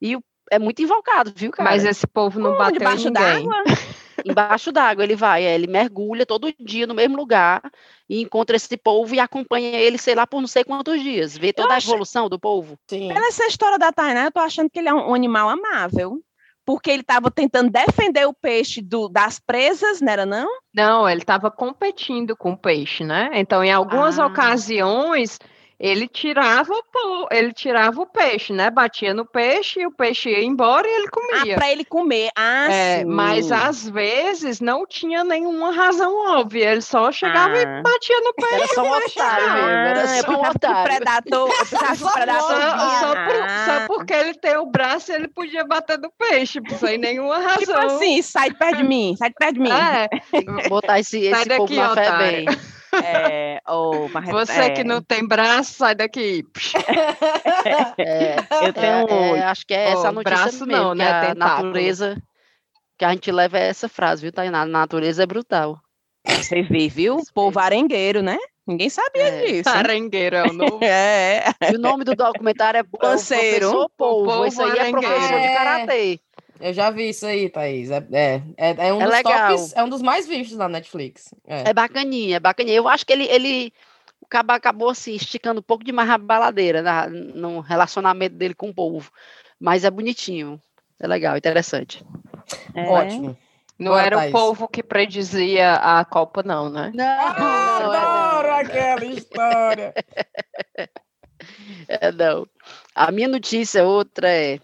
E é muito invocado, viu, cara? Mas esse povo não bateu debaixo d'água. embaixo d'água ele vai, é, ele mergulha todo dia no mesmo lugar e encontra esse povo e acompanha ele, sei lá, por não sei quantos dias, vê toda a evolução do povo. Sim. Pela essa história da Tainá, eu tô achando que ele é um, animal amável porque ele estava tentando defender o peixe do, das presas, não era não? Não, ele estava competindo com o peixe, né? Então, em algumas ah. ocasiões, ele tirava o ele tirava o peixe, né? Batia no peixe e o peixe ia embora e ele comia. Ah, para ele comer. Ah, é, sim. Mas às vezes não tinha nenhuma razão óbvia. Ele só chegava ah. e batia no peixe. Era só um otário mesmo. Era ah, só um otário. Predador, só, predador só, só, por, ah. só, porque ele tem o braço, ele podia bater no peixe, sem nenhuma tipo razão. Tipo assim, sai de perto de mim, sai de perto de mim. É. Botar esse, esse povo daqui, na fé bem. É, oh, Você é. que não tem braço, sai daqui. É, eu tenho. É, acho que é essa oh, notícia braço mesmo, não, né? A natureza que a gente leva é essa frase, viu, Tainá? A natureza é brutal. Você vê, viu? O povo arengueiro, né? Ninguém sabia é. disso. Arengueiro é o novo. é. E o nome do documentário é Panceiro. Professor Isso aí é professor de karatê. Eu já vi isso aí, Thaís. É, é, é, é um é dos legal. tops, é um dos mais vistos na Netflix. É, é bacaninha, é bacaninha. Eu acho que ele, ele acabou, acabou assim, esticando um pouco demais a baladeira na, no relacionamento dele com o povo. Mas é bonitinho. É legal, interessante. É. Ótimo. Não Boa, era Thaís. o povo que predizia a Copa, não, né? Não, ah, não adoro aquela história. é, não. A minha notícia, outra é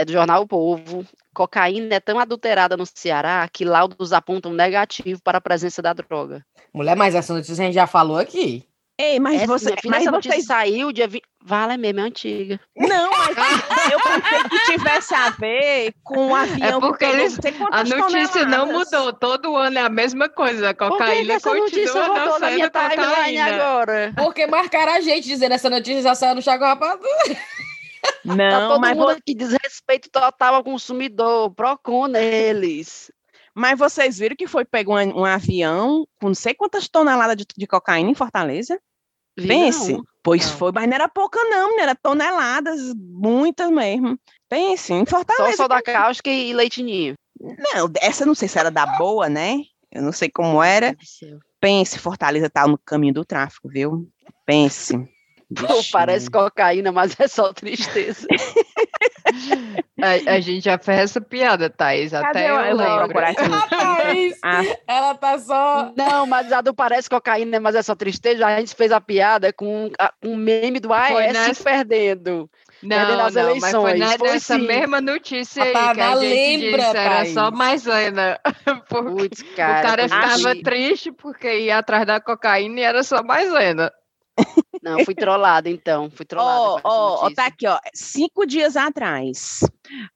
é do jornal o Povo. Cocaína é tão adulterada no Ceará que laudos apontam negativo para a presença da droga. Mulher, mas essa notícia a gente já falou aqui. Ei, mas essa, você. Filha, mas essa notícia saiu dia 20. Vale mesmo, é antiga. Não, mas eu pensei que tivesse a ver com o avião. É porque eles, a notícia não mudou. Todo ano é a mesma coisa. A cocaína Por que continua não sendo cocaína. agora. Porque marcaram a gente dizendo essa notícia já saiu no Chaco Rapadura. Não, tá todo mas mundo aqui desrespeito total ao consumidor, Procon neles. Mas vocês viram que foi pego um, um avião com não sei quantas toneladas de, de cocaína em Fortaleza? Vi Pense, não. pois não. foi, mas não era pouca não, era toneladas, muitas mesmo. Pense, em Fortaleza. Só da cáustica e leitinho. Não, essa não sei se era da boa, né? Eu não sei como era. Pense, Fortaleza tá no caminho do tráfico, viu? Pense. Pô, parece cocaína, mas é só tristeza. a, a, gente já fez essa piada, Thaís. Cadê até eu, eu lembro. A Thaís, ah. ela tá só. Não, mas a do parece cocaína, mas é só tristeza. A gente fez a piada com um meme do AES nessa... perdendo. Não, não, eleições. mas foi, na, foi nessa sim. mesma notícia aí que a gente lembra, disse, era só maisena. Puts, cara, o cara ficava triste porque ia atrás da cocaína e era só maisena. Não, fui trollada, então. Fui trollada. Ó, oh, tá aqui, ó. Cinco dias atrás,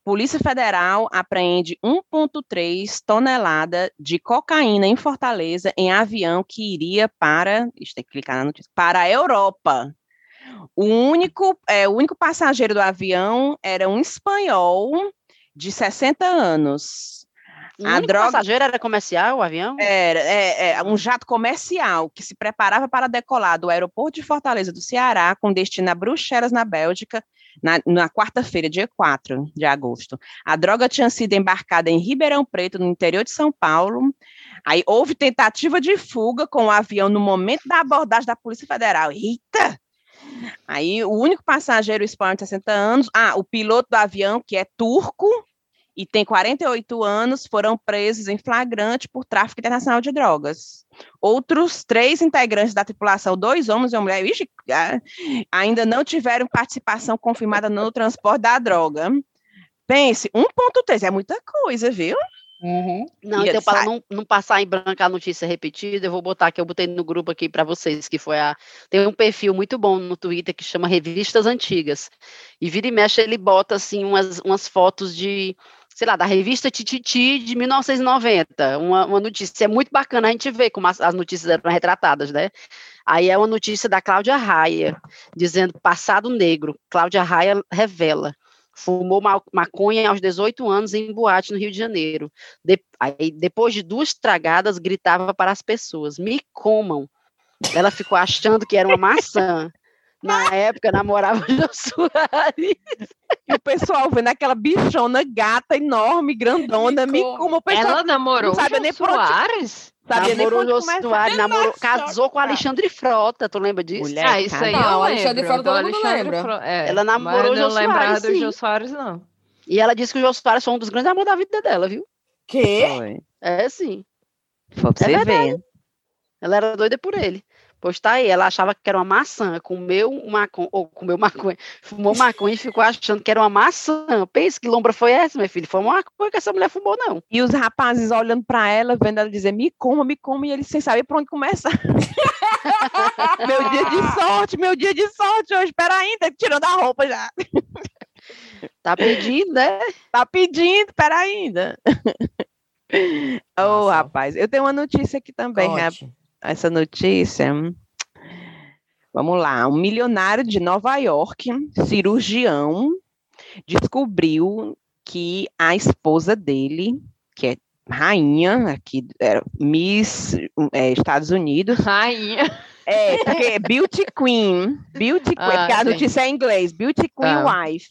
Polícia Federal apreende 1,3 tonelada de cocaína em Fortaleza em avião que iria para. Deixa eu clicar na notícia. Para a Europa. O único, é, o único passageiro do avião era um espanhol de 60 anos. O a droga passageiro era comercial, o avião? Era, é, é, um jato comercial que se preparava para decolar do aeroporto de Fortaleza do Ceará com destino a Bruxelas, na Bélgica, na, na quarta-feira, dia 4 de agosto. A droga tinha sido embarcada em Ribeirão Preto, no interior de São Paulo. Aí houve tentativa de fuga com o avião no momento da abordagem da Polícia Federal. Eita! Aí o único passageiro espanhol de 60 anos, ah, o piloto do avião, que é turco, e tem 48 anos, foram presos em flagrante por tráfico internacional de drogas. Outros três integrantes da tripulação, dois homens e uma mulher, ixi, ainda não tiveram participação confirmada no transporte da droga. Pense, 1,3 é muita coisa, viu? Uhum. Não, então para não, não, passar em branco a notícia repetida, eu vou botar que eu botei no grupo aqui para vocês, que foi a tem um perfil muito bom no Twitter que chama Revistas Antigas. E vira e mexe ele bota assim umas, umas fotos de, sei lá, da revista Tititi de 1990, uma, uma notícia é muito bacana a gente ver como as, as notícias eram retratadas, né? Aí é uma notícia da Cláudia Raia, dizendo passado negro. Cláudia Raia revela fumou maconha aos 18 anos em boate no Rio de Janeiro. De, aí, depois de duas tragadas, gritava para as pessoas: me comam. Ela ficou achando que era uma maçã. Na época, namorava Jô Soares. E o pessoal vendo aquela bichona gata, enorme, grandona, me, como o pessoal. Ela namorou não sabe nem Soares? Sabia namorou Jô Soares, namorou, casou com Alexandre Frota, tu lembra disso? Mulher, ah, isso aí não, Alexandre Frota todo mundo lembra. É, ela namorou o Jô Soares, lembrar do Jô Soares, não. E ela disse que o Jô Soares foi um dos grandes amores da vida dela, viu? Que? Foi. É, sim. Foi pra é você ver. Ela era doida por ele. Pois tá aí, ela achava que era uma maçã, comeu maconha, ou comeu maconha, fumou maconha e ficou achando que era uma maçã. Pensa que lombra foi essa, meu filho? Foi uma maconha que essa mulher fumou, não. E os rapazes olhando para ela, vendo ela dizer, me coma, me coma, e eles sem saber por onde começar. meu dia de sorte, meu dia de sorte hoje, espera ainda, tirando a roupa já. tá pedindo, né? Tá pedindo, espera ainda. Ô, oh, rapaz, eu tenho uma notícia aqui também, né? Essa notícia. Vamos lá, um milionário de Nova York, cirurgião, descobriu que a esposa dele, que é rainha aqui, é, Miss é, Estados Unidos. Rainha. É, porque é Beauty Queen, Beauty Queen, ah, porque a notícia é em inglês, Beauty Queen ah. Wife,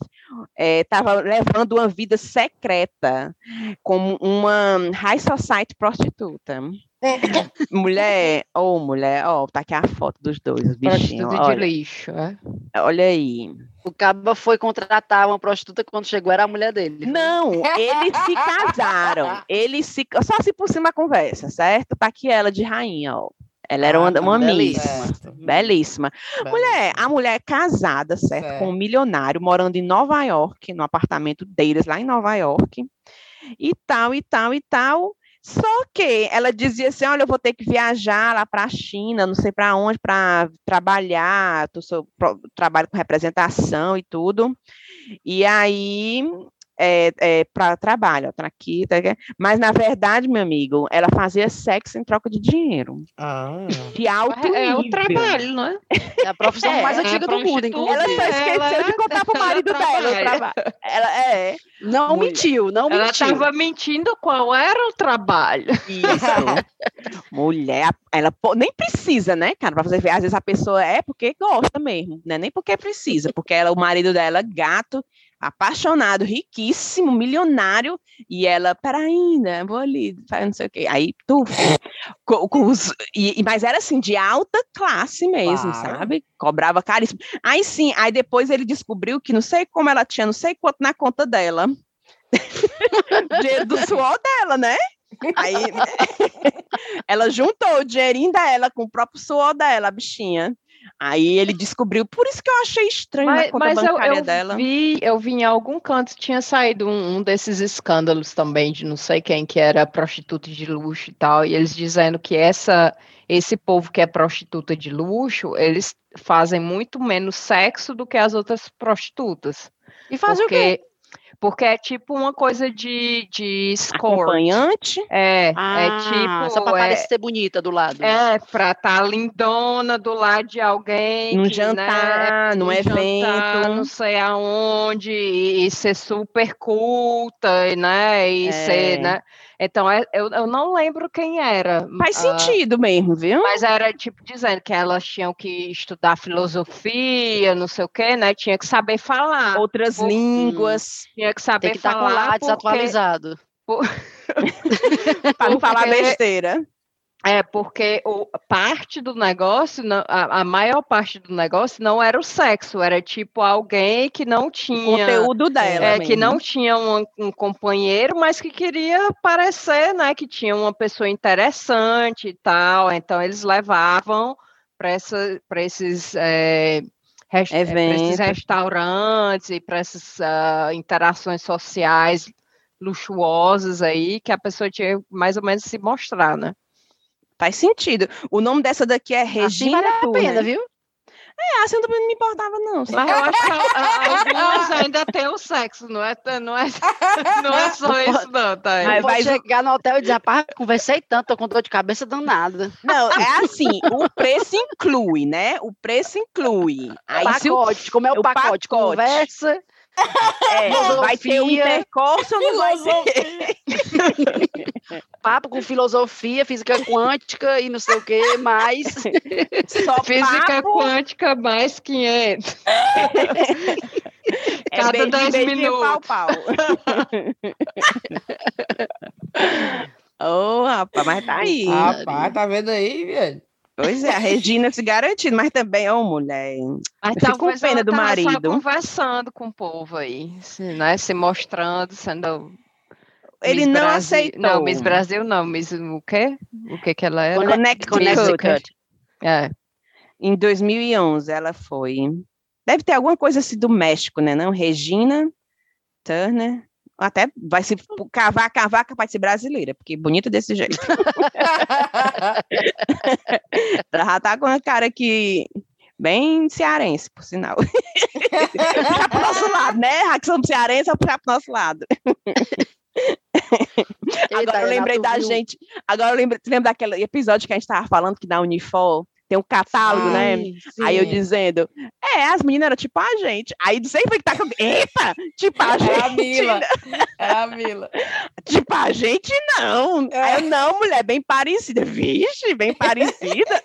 estava é, levando uma vida secreta como uma high society prostituta. mulher, ô oh, mulher, ó, oh, tá aqui a foto dos dois, os bichinhos. Prostituta de lixo, é? Olha aí. O cabo foi contratar uma prostituta quando chegou, era a mulher dele. Não, eles se casaram. Eles se. Só se por cima a conversa, certo? Tá aqui ela de rainha, ó. Ela era uma, ah, uma belíssima. Miss. Belíssima. belíssima. Mulher, a mulher é casada, certo? certo? Com um milionário, morando em Nova York, no apartamento deles, lá em Nova York. E tal, e tal, e tal. Só que ela dizia assim: olha, eu vou ter que viajar lá para a China, não sei para onde, para trabalhar, tô, sou, trabalho com representação e tudo. E aí é, é, para trabalho, tá aqui, tá aqui, mas na verdade, meu amigo, ela fazia sexo em troca de dinheiro. Ah. De alto é, é o trabalho, não é? É a profissão é, mais antiga do mundo, inclusive. Ela só esqueceu ela de contar pro marido dela. Ela é. Não Mulher. mentiu, não ela mentiu. Ela estava mentindo qual era o trabalho. Isso. Mulher, ela nem precisa, né, cara, para fazer ver. Às vezes a pessoa é porque gosta mesmo, né? Nem porque precisa, porque ela, o marido dela, gato, apaixonado, riquíssimo, milionário, e ela, peraí, né, vou ali, não sei o quê. Aí, tu, com, com os, e, mas era assim, de alta classe mesmo, claro. sabe? Cobrava caríssimo. Aí sim, aí depois ele descobriu que não sei como ela tinha, não sei quanto na conta dela. dinheiro do suor dela, né? Aí ela juntou o dinheirinho dela com o próprio suor dela, a bichinha. Aí ele descobriu, por isso que eu achei estranho mas, na conta mas bancária eu, eu dela. Vi, eu vi em algum canto, tinha saído um, um, desses escândalos também, de não sei quem, que era prostituta de luxo e tal, e eles dizendo que essa, esse povo que é prostituta de luxo, eles fazem muito menos sexo do que as outras prostitutas. E fazem porque... o quê? Porque é tipo uma coisa de, de score. Acompanhante? É, é ah, é tipo... Só pra é, parecer ser bonita do lado. É, pra estar tá lindona do lado de alguém. Num jantar, né, num evento. Jantar, não sei aonde, e, e ser super culta, né, e é. ser, né... Então, é, eu, eu não lembro quem era. Faz uh, sentido mesmo, viu? Mas era tipo dizendo que elas tinham que estudar filosofia, não sei o quê, né? Tinha que saber falar. Outras por, línguas. Tinha que saber Tem que falar. Estar com lá desatualizado. Por... Para não falar besteira. É, porque o, parte do negócio, a, a, maior parte do negócio não era o sexo, era tipo alguém que não tinha. O conteúdo dela. É, que não tinha um, um, companheiro, mas que queria parecer, né, que tinha uma pessoa interessante e tal. Então eles levavam para esses. É, rest, esses restaurantes e para essas uh, interações sociais luxuosas aí que a pessoa tinha mais ou menos se mostrar, né? Faz sentido. O nome dessa daqui é Regina assim vale a pena, viu? É, assim também não me importava, não. Mas eu acho que alguns ainda tem o sexo, não é, não é, não é só isso, não, tá? Aí vai chegar no hotel e dizer, rapaz, conversei tanto, tô com dor de cabeça danada. Não, é assim, o preço inclui, né? O preço inclui. Aí, pacote, o, como é o, o pacote? pacote? Conversa, é, vai ter um intercurso não vai ter? papo com filosofia, física quântica e não sei o que mais. Só física papo. quântica mais 500. É Cada 10 minutos. Pau, pau. Ô, oh, rapaz, mas tá aí. Rapaz, tá vendo aí, velho? Pois é, a Regina se garantindo, mas também, ô oh, mulher. Mas fico com pena do tá marido. conversando com o povo aí, né? Se mostrando, sendo. Ele Miss não Brasil. aceitou. Não, Miss Brasil não, Miss o quê? O que que ela era? Connecticut. Connecticut. É. Em 2011 ela foi. Deve ter alguma coisa assim do México, né? Não? Regina Turner até vai se cavar, cavar, capaz de ser brasileira, porque bonita desse jeito. Ela já tá com uma cara que bem cearense, por sinal. puxar pro nosso lado, né? Já que somos cearenses, vou puxar pro nosso lado. agora eu lembrei da gente. Agora eu lembrei, lembra daquele episódio que a gente tava falando que na Unifor tem um catálogo, né? Sim. Aí eu dizendo, é, as meninas eram tipo a gente. Aí sempre que tá com. Eita! Tipo a gente. É a Mila. É a Mila. tipo a gente não. É. Aí eu, não, mulher, bem parecida. Vixe, bem parecida.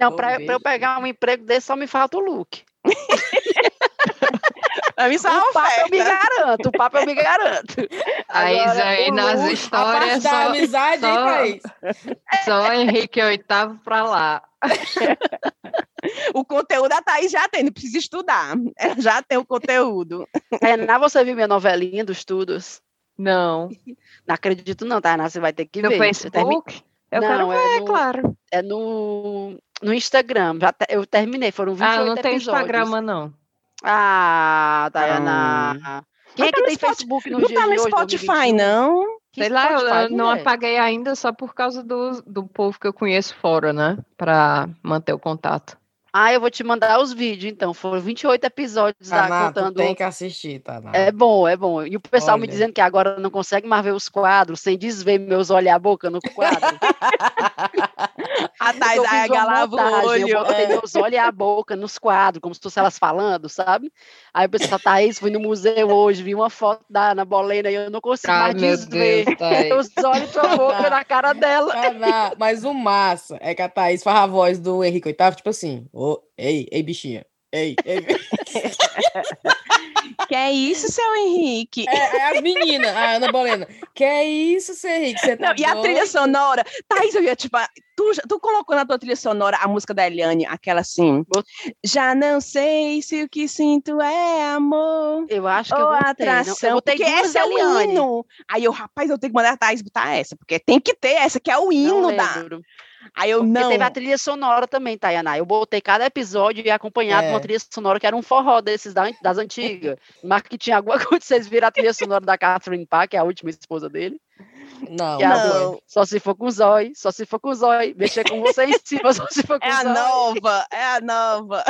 não, pra, pra, eu pegar um emprego desse só me falta o look. Mim, só o papo eu me garanto, o papo eu me garanto. Aí, Agora, aí nas histórias. A só, amizade, só, hein, Só Henrique VIII pra lá. o conteúdo a Thaís já tem, não precisa estudar. Ela já tem o conteúdo. Tainá, você viu minha novelinha dos estudos? Não. Não acredito não, Tainá, você vai ter que no ver. No Facebook? Eu não, quero ver, é no, claro. É no, no Instagram. Já te, eu terminei, foram 28 episódios. Ah, não tem Instagram, não. Ah, Dayana. Ah. Quem é que tem Facebook no não dia tá no hoje, Spotify, não? Sei lá, eu não apaguei ainda só por causa do, do povo que eu conheço fora, né? Para manter o contato. Ah, eu vou te mandar os vídeos, então. Foram 28 episódios lá tá, contando. Tem que assistir, tá? É bom, é bom. E o pessoal Olha. me dizendo que agora não consegue mais ver os quadros sem desver meus olhos e a boca no quadro. a Thais agalava o olho. Eu botei é. meus olhos e a boca nos quadros, como se fosse elas falando, sabe? Aí o pessoal, Thaís, fui no museu hoje, vi uma foto da Ana Bolena e eu não consigo ah, mais desver. Deus, os olhos e a boca na cara dela. Ah, mas o massa é que a Thaís faz a voz do Henrique VIII, tipo assim, oh, ei, ei, bichinha. Ei, ei. que é isso, seu Henrique? É, é as meninas, a Ana Bolena. Que é isso, seu Henrique? Você tá Não, e a trilha sonora. Thaís, eu ia, tipo, tu, tu colocou na tua trilha sonora a música da Eliane, aquela assim. Já não sei se o que sinto é amor. Eu acho que eu botei, atração. Não, eu porque essa é o hino. Aí eu, rapaz, eu tenho que mandar a Thaís botar essa, porque tem que ter essa, que é o hino da. Aí eu Porque não. teve a trilha sonora também, Tayaná. Eu botei cada episódio e acompanhado é. uma trilha sonora que era um forró desses das antigas. Mas que tinha alguma coisa, vocês viram a trilha sonora da Catherine Parr, que é a última esposa dele. Não, é não. Só se for com zói, só se for com zói. Mexer com você em cima, só se for com É a nova, é a nova.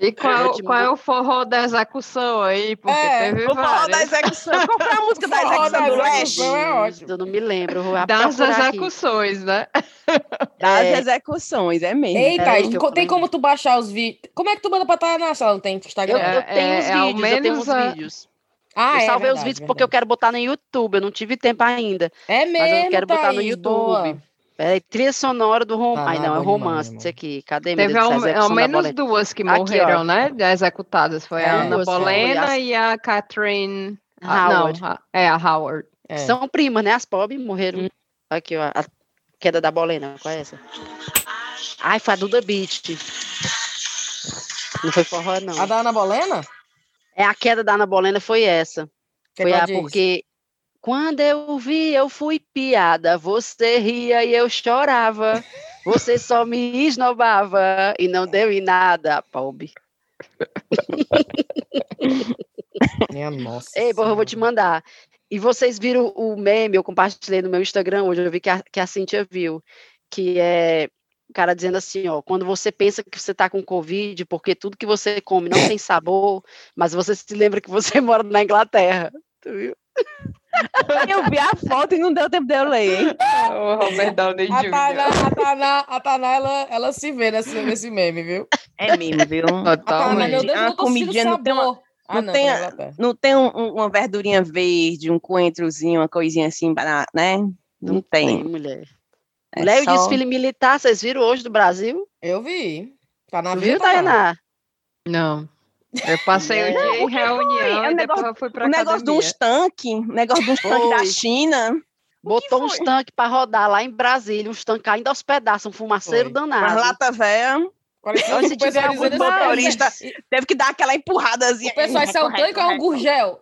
E qual, qual é o forró da execução aí? Porque é, teve o forró da execução. Qual foi a música da execução do Leste? É Eu não me lembro. Das execuções, né? Das é. execuções, é mesmo. Eita, é, tem como tu baixar os vídeos? Como é que tu manda pra estar na sala? Não tem Instagram? Eu, eu tenho os é, vídeos, eu tenho os a... vídeos. Ah, eu é, salvei verdade, os vídeos verdade. porque eu quero botar no YouTube. Eu não tive tempo ainda. É mesmo, Mas eu quero Thaís, botar no YouTube. Boa. É, trilha sonora do romance. Ah, Ai, não, é romance demais, aqui. Cadê Teve ao, ao menos duas que morreram, aqui, né? Executadas. Foi é, a Ana Bolena e a Catherine. Howard. Ah, não, é a Howard. É. São primas, né? As pobres morreram. Hum. Aqui, ó, a queda da bolena. Qual é essa? Ai, foi a Duda Beat. Não foi forró, não. A da Ana Bolena? É, a queda da Ana Bolena foi essa. Que foi a diz? porque quando eu vi, eu fui piada. Você ria e eu chorava. Você só me esnobava e não deu em nada, pobre. Minha nossa. Ei, porra, eu vou te mandar. E vocês viram o meme, eu compartilhei no meu Instagram hoje, eu vi que a, que a Cintia viu, que é o cara dizendo assim, ó, quando você pensa que você tá com Covid, porque tudo que você come não tem sabor, mas você se lembra que você mora na Inglaterra. Tu viu? Eu vi a foto e não deu tempo de eu ler, hein? O Robert Downey Jr. A Tainá, a Tainá, a Tainá ela, ela se vê nesse, nesse meme, viu? É meme, viu? Totalmente. Meu Deus, a comidinha não tem uma, ah, não, tem, não tem um, uma verdurinha verde, um coentrozinho, uma coisinha assim, né? Não, não tem. tem. mulher. É mulher, só... o desfile militar, vocês viram hoje do Brasil? Eu vi. Tá na vida. Viu, Tainá? Não. Eu passei o dia em reunião é, e negócio, depois fui pra O negócio de uns tanques, negócio de uns tanques da China. Botou uns tanques para rodar lá em Brasília, uns tanques ainda aos pedaços, um fumaceiro foi. danado. As lata velha. Então, se tiver algum motorista, teve que dar aquela empurradazinha. O pessoal é o tanque ou é um gurgel?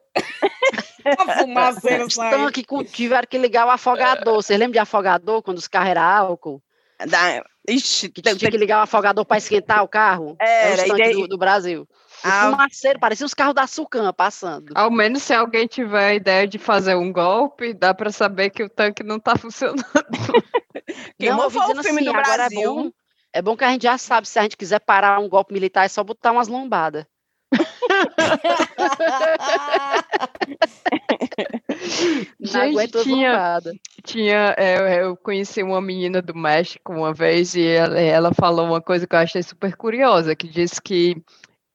a fumaceira Os tanques tiveram que ligar o afogador. Vocês lembram de afogador, quando os carros eram álcool? Da... Ixi, que tinha que ligar o afogador para esquentar o carro. É, os tanques do, do Brasil. Fumaceiro, parecia os carros da Sucan passando. Ao menos se alguém tiver a ideia de fazer um golpe, dá para saber que o tanque não está funcionando. Queimou foi o filme assim, do Brasil. É bom, é bom que a gente já sabe, se a gente quiser parar um golpe militar, é só botar umas lombadas. Gente, tinha, tinha é, eu conheci uma menina do México uma vez e ela, ela, falou uma coisa que eu achei super curiosa, que disse que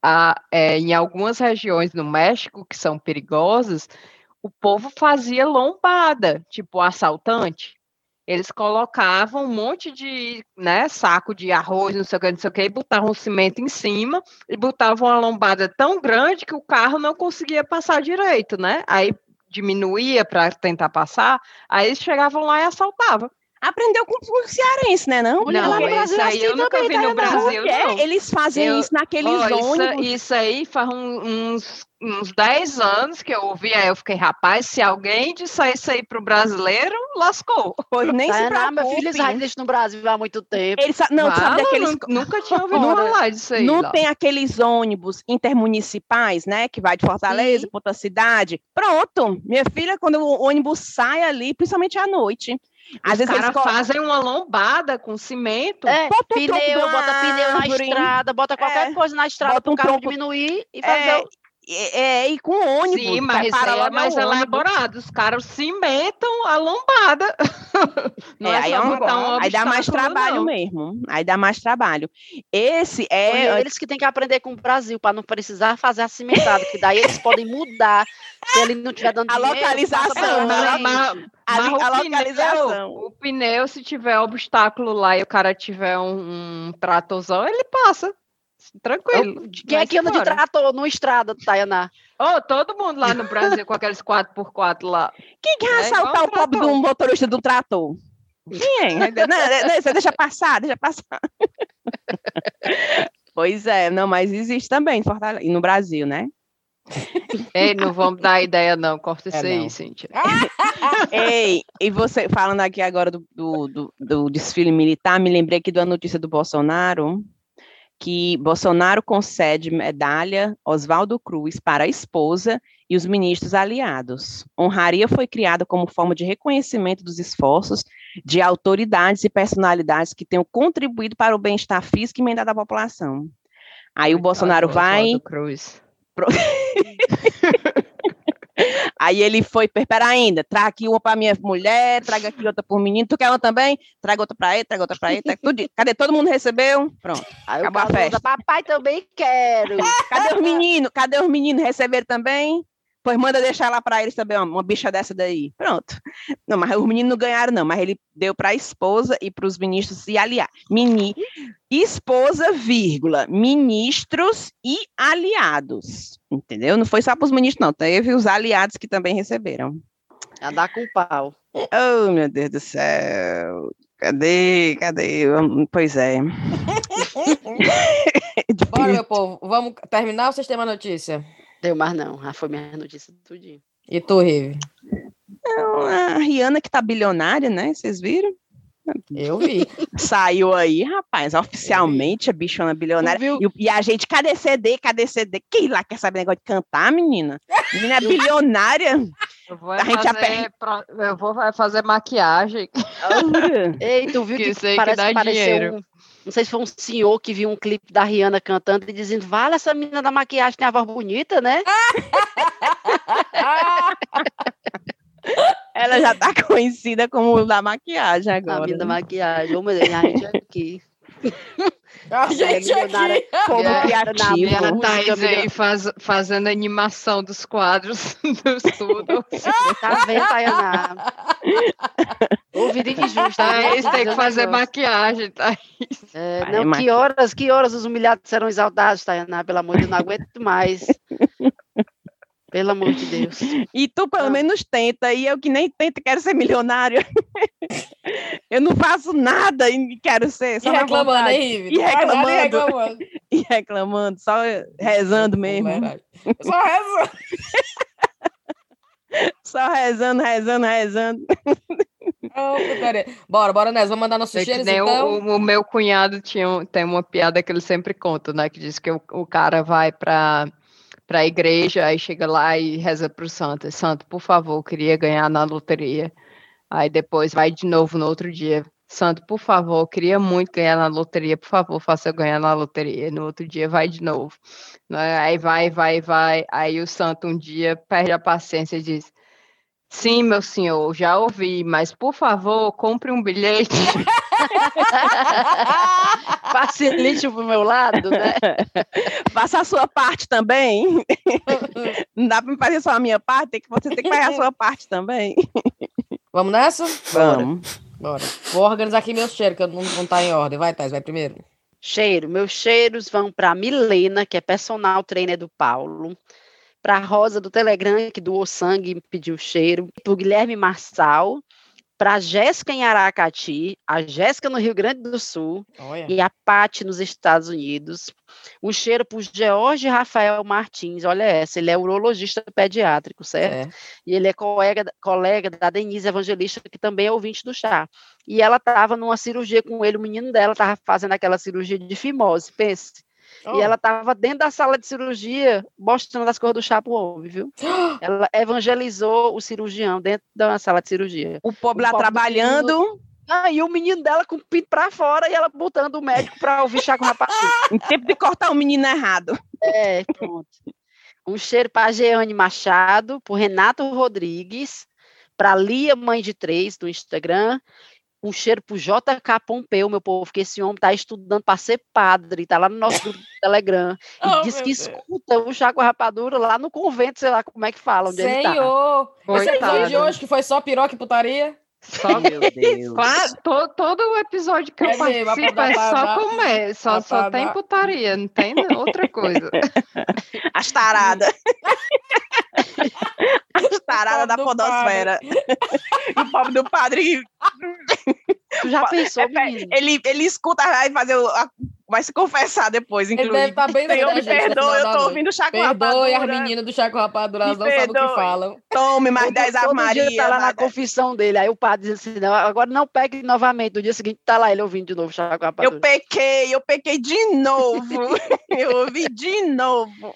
a, é, em algumas regiões no México que são perigosas, o povo fazia lombada, tipo assaltante. Eles colocavam um monte de né, saco de arroz, não sei o que, não sei o que, e botavam cimento em cima e botavam uma lombada tão grande que o carro não conseguia passar direito, né? Aí diminuía para tentar passar, aí eles chegavam lá e assaltavam. Aprendeu com o cearense, né? Não, não isso aí eu nunca vi no Brasil, não. Eles fazem eu, isso naqueles oh, ônibus. Isso, isso aí faz uns, uns 10 anos que eu ouvi, aí eu fiquei, rapaz, se alguém disser isso aí pro brasileiro, lascou. Pois nem tá, se preocupe. Meu filho já existe no Brasil há muito tempo. Eles, não, ah, sabe daqueles... Nunca tinha ouvido falar disso aí. Não lá. tem aqueles ônibus intermunicipais, né, que vai de Fortaleza para outra cidade. Pronto, minha filha, quando o ônibus sai ali, principalmente à noite, às Os vezes caras fazem uma lombada com cimento. É, bota um pneu, bota pneu na estrada, bota qualquer é, coisa na estrada para o carro tronco, diminuir e fazer é, é, é, e com ônibus. Sim, mas é mais elaborado. Os caras cimentam a lombada. Não é, é aí, é um, um aí dá mais trabalho não. mesmo. Aí dá mais trabalho. Esse é. eles que têm que aprender com o Brasil, para não precisar fazer a cimentada, que daí eles podem mudar. Se ele não estiver dando a dinheiro, localização, né? a, a, localização. Pneu, o pneu, se tiver obstáculo lá e o cara tiver um, um tratorzão, ele passa. Tranquilo. Quem é que anda de trator no estrada, Tayaná? Oh, todo mundo lá no Brasil com aqueles 4x4 lá. Quem quer é assaltar o pobre de um motorista do trator? Quem é? não, não, deixa passar, deixa passar. pois é, não, mas existe também Fortaleza, no Brasil, né? Ei, não vamos dar ideia, não. Corta isso é, aí, Cíntia. Ei, e você, falando aqui agora do, do, do, do desfile militar, me lembrei aqui da notícia do Bolsonaro, que Bolsonaro concede medalha Oswaldo Cruz para a esposa e os ministros aliados. Honraria foi criada como forma de reconhecimento dos esforços de autoridades e personalidades que tenham contribuído para o bem-estar físico e mental da população. Aí o Bolsonaro vai. Cruz. Aí ele foi, pera ainda, traga aqui uma para minha mulher, traga aqui outra para o menino, tu quer uma também? Traga outra para ele, traga outra para ele, traga tudo. Cadê? Todo mundo recebeu? Pronto, Aí acabou a festa. Papai também quero. Cadê os meninos? Cadê os meninos? Receberam também? Pois manda deixar lá para eles também, uma, uma, bicha dessa daí. Pronto. Não, mas os meninos não ganharam, não, mas ele deu para a esposa e para os ministros se aliar. Mini, esposa, vírgula, ministros e aliados. Entendeu? Não foi só para os ministros, não. Teve os aliados que também receberam. Andar com pau. Oh, meu Deus do céu. Cadê? Cadê? Pois é. Bora, meu povo. Vamos terminar ou vocês têm uma notícia? Deu mais não. Já foi minha notícia do dia. E tu, Rive? A Rihanna que tá bilionária, né? Vocês viram? Eu vi. Saiu aí, rapaz, oficialmente a bichona bilionária. E, e, a gente, cadê CD? Cadê CD? Quem lá quer saber negócio de cantar, menina? Menina bilionária. Eu vou, a gente fazer, eu vou fazer maquiagem. Ei, tu viu que, que parece, que dá dinheiro. Um, não sei se foi um senhor que viu um clipe da Rihanna cantando e dizendo: Vale, essa menina da maquiagem tem a voz bonita, né? Ela já tá conhecida como da maquiagem agora. A da maquiagem. Ô, meu Deus, a gente aqui. A gente aqui. Como é, criativo. E a Thaís aí faz, fazendo animação dos quadros do estudo. Tá vendo, Tayana? Ouvido injusto. Thaís tem que fazer maquiagem, Thaís. É, não, que horas, que horas os humilhados serão exaltados, Tayana? Pelo amor de Deus, não aguento mais. Pelo amor de Deus. E tu pelo ah. menos tenta, e eu que nem tento quero ser milionário. eu não faço nada e quero ser. Só e reclamando, hein, E reclamando. E reclamando. e reclamando, só rezando mesmo. Só rezando. só rezando, rezando, rezando. Oh, bora, bora, Nes, vamos mandar nossos cheiros, então? O, o, meu cunhado tinha, tem uma piada que ele sempre conta, né, que diz que o, o cara vai para para a igreja, aí chega lá e reza para o santo. Santo, por favor, queria ganhar na loteria. Aí depois vai de novo no outro dia. Santo, por favor, queria muito ganhar na loteria, por favor, faça eu ganhar na loteria. No outro dia vai de novo. Né, aí vai, vai, vai. Aí o santo um dia perde a paciência e diz: Sim, meu senhor, já ouvi, mas por favor, compre um bilhete. Facilite pro meu lado, né? Faça a sua parte também. Não dá para fazer só a minha parte, você tem que fazer a sua parte também. Vamos nessa? Vamos. Bora. Vou organizar aqui meus cheiros, que não, não tá em ordem. Vai, Thais, vai primeiro. Cheiro. Meus cheiros vão para Milena, que é personal trainer do Paulo. Para Rosa do Telegram, que doou sangue e pediu cheiro. Para Guilherme Marçal para a Jéssica em Aracati, a Jéssica no Rio Grande do Sul Olha. e a Pati nos Estados Unidos. Um cheiro para o George Rafael Martins, olha essa, ele é urologista pediátrico, certo? É. E ele é colega, colega da Denise Evangelista, que também é ouvinte do chá. E ela estava numa cirurgia com ele, o menino dela estava fazendo aquela cirurgia de fimose, pense. Oh. E ela estava dentro da sala de cirurgia, mostrando as cores do chá pro homem, viu? ela evangelizou o cirurgião dentro da sala de cirurgia. O pobre lá trabalhando. Menino... Ah, e o menino dela com o pinto pra fora e ela botando o médico pra ouvir chá com o rapaz. em tempo de cortar o menino errado. É, pronto. Um cheiro para Jeane Machado, por Renato Rodrigues, para Lia Mãe de Três, do Instagram, um cheiro pro JK Pompeu, meu povo, que esse homem tá estudando para ser padre, tá lá no nosso grupo do Telegram. E oh, diz que Deus. escuta o Chaco Rapadura lá no convento, sei lá como é que fala, onde Senhor. ele tá. Você de hoje que foi só piroca e putaria? Só, meu Deus. todo, todo o episódio que eu é participo é só comer, só, só tem putaria, não tem outra coisa. As taradas. As taradas da podosfera. o pobre do padre. Tu já pensou, é, ele, ele escuta vai fazer a vai se confessar depois, inclusive. Ele deve estar tá bem Senhor, me perdoa, eu tô ouvindo Chaco Rapadura. Perdoe as meninas do Chaco Rapadura, elas não sabem o que falam. Tome mais 10 Ave Maria. Dia tá lá na confissão dele, aí o padre diz assim, não, agora não pegue novamente, no dia seguinte tá lá ele ouvindo de novo Chaco Rapadura. Eu pequei, eu pequei de novo, eu ouvi de novo.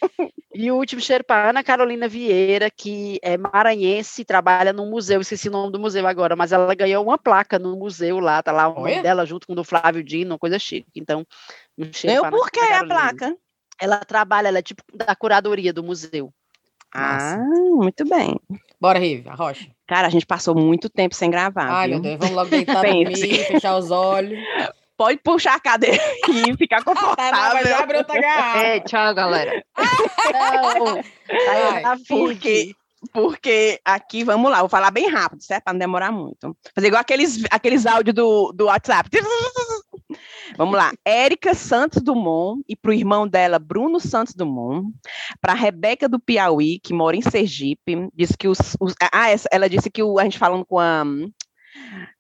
E o último cheiro para Ana Carolina Vieira, que é maranhense, trabalha no museu, esqueci o nome do museu agora, mas ela ganhou uma placa no museu lá, tá lá o nome dela junto com o do Flávio Dino, uma coisa chique. Então, eu por que a placa? Ela trabalha, ela é tipo da curadoria do museu. Ah, muito bem. Bora, Rive, a rocha. Cara, a gente passou muito tempo sem gravar. Ai, viu? meu Deus, vamos logo deitar dormir, fechar os olhos. Pode puxar a cadeira e ficar confortável. Tá, abre outra garrafa. É, tchau, galera. Não, Ai, porque, porque aqui, vamos lá, vou falar bem rápido, certo? Para não demorar muito. Fazer igual aqueles, aqueles áudios do, do WhatsApp. Vamos lá. Érica Santos Dumont e para o irmão dela, Bruno Santos Dumont. Para Rebeca do Piauí, que mora em Sergipe. Disse que os. os ah, ela disse que o, a gente falando com a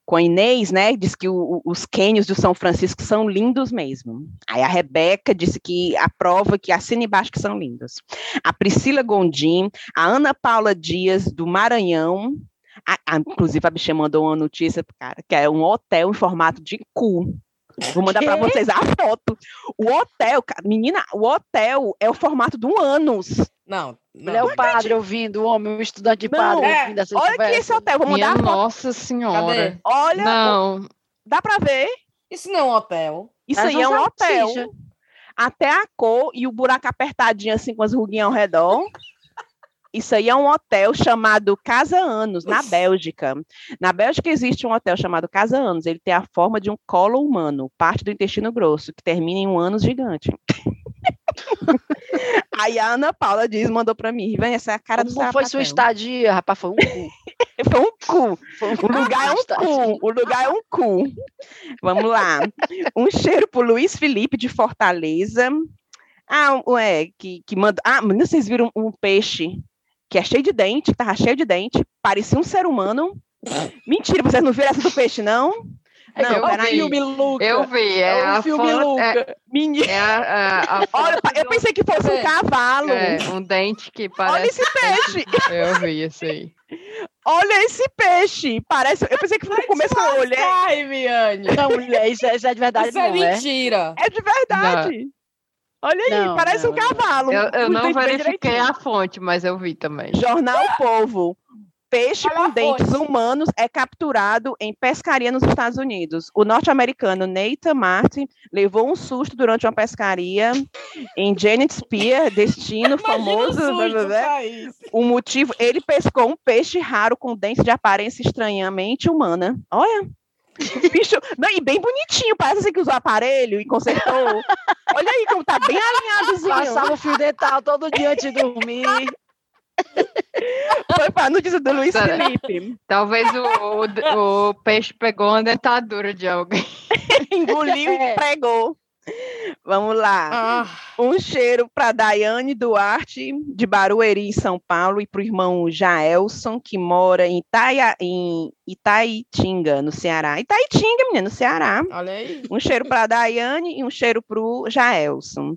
com a Inês, né, diz que o, os cânions do São Francisco são lindos mesmo. Aí a Rebeca disse que aprova que assina embaixo que são lindos. A Priscila Gondim, a Ana Paula Dias, do Maranhão, a, a, inclusive a bicha mandou uma notícia, cara, que é um hotel em formato de cu. Vou mandar para vocês a foto. O hotel, menina, o hotel é o formato de um ânus. Não, não. Ele é o padre ouvindo, o homem, o estudante de padre é, ouvindo essa Olha conversa. aqui esse hotel, vou mandar Minha Nossa Senhora. Cadê? Olha. Não. Dá para ver? Isso não é um hotel. Isso Mas aí é um hotel. Até a cor e o buraco apertadinho assim com as ruguinhas ao redor. Isso aí é um hotel chamado Casa Anos, na Bélgica. Na Bélgica existe um hotel chamado Casa Anos. Ele tem a forma de um colo humano, parte do intestino grosso, que termina em um ânus gigante. Aí a Ana Paula diz, mandou para mim, vem essa é a cara Como do foi sua estadia, rapaz? Foi um cu. foi um cu. Foi um o lugar é um cu. O lugar é um cu. Vamos lá. Um cheiro pro Luiz Felipe de Fortaleza. Ah, ué, que, que manda. Ah, vocês viram um peixe que é cheio de dente, tava cheio de dente, parecia um ser humano. Mentira, vocês não viram essa do peixe, não? Não, eu vi. filme Luca. Eu vi, é, é o filme foto, Luca. É, Menina. É a, a, a Olha, eu pensei que fosse um cavalo. É, um dente que parece. Olha esse peixe. Eu vi isso aí. Olha esse peixe. Parece. Eu pensei que no começo eu olhei. Ai, Miane. Não, mulher, isso é, isso é de verdade. Isso é não, é mentira. É, é de verdade. Não. Olha aí, não, parece não, um cavalo. Eu, eu não verifiquei a fonte, mas eu vi também. Jornal Povo. Peixe com dentes humanos é capturado em pescaria nos Estados Unidos. O norte-americano Nathan Martin levou um susto durante uma pescaria em Janet Spear, destino famoso. O, o motivo, ele pescou um peixe raro com dentes de aparência estranhamente humana. Olha. Bicho, não, e bem bonitinho, parece assim que usou aparelho e consertou. Olha aí como tá bem alinhadozinho. Passava o fio dental todo dia antes de dormir. Foi para a notícia do Luiz Felipe. Talvez o, o, o, peixe pegou uma dentadura de alguém. Engoliu é. e pregou. Vamos lá. Ah. Um cheiro para Daiane Duarte, de Barueri, em São Paulo, e para o irmão Jaelson, que mora em, Itaia, em Itaitinga, no Ceará. Itaitinga, menina, no Ceará. Olha aí. Um cheiro para Daiane e um cheiro para o Jaelson.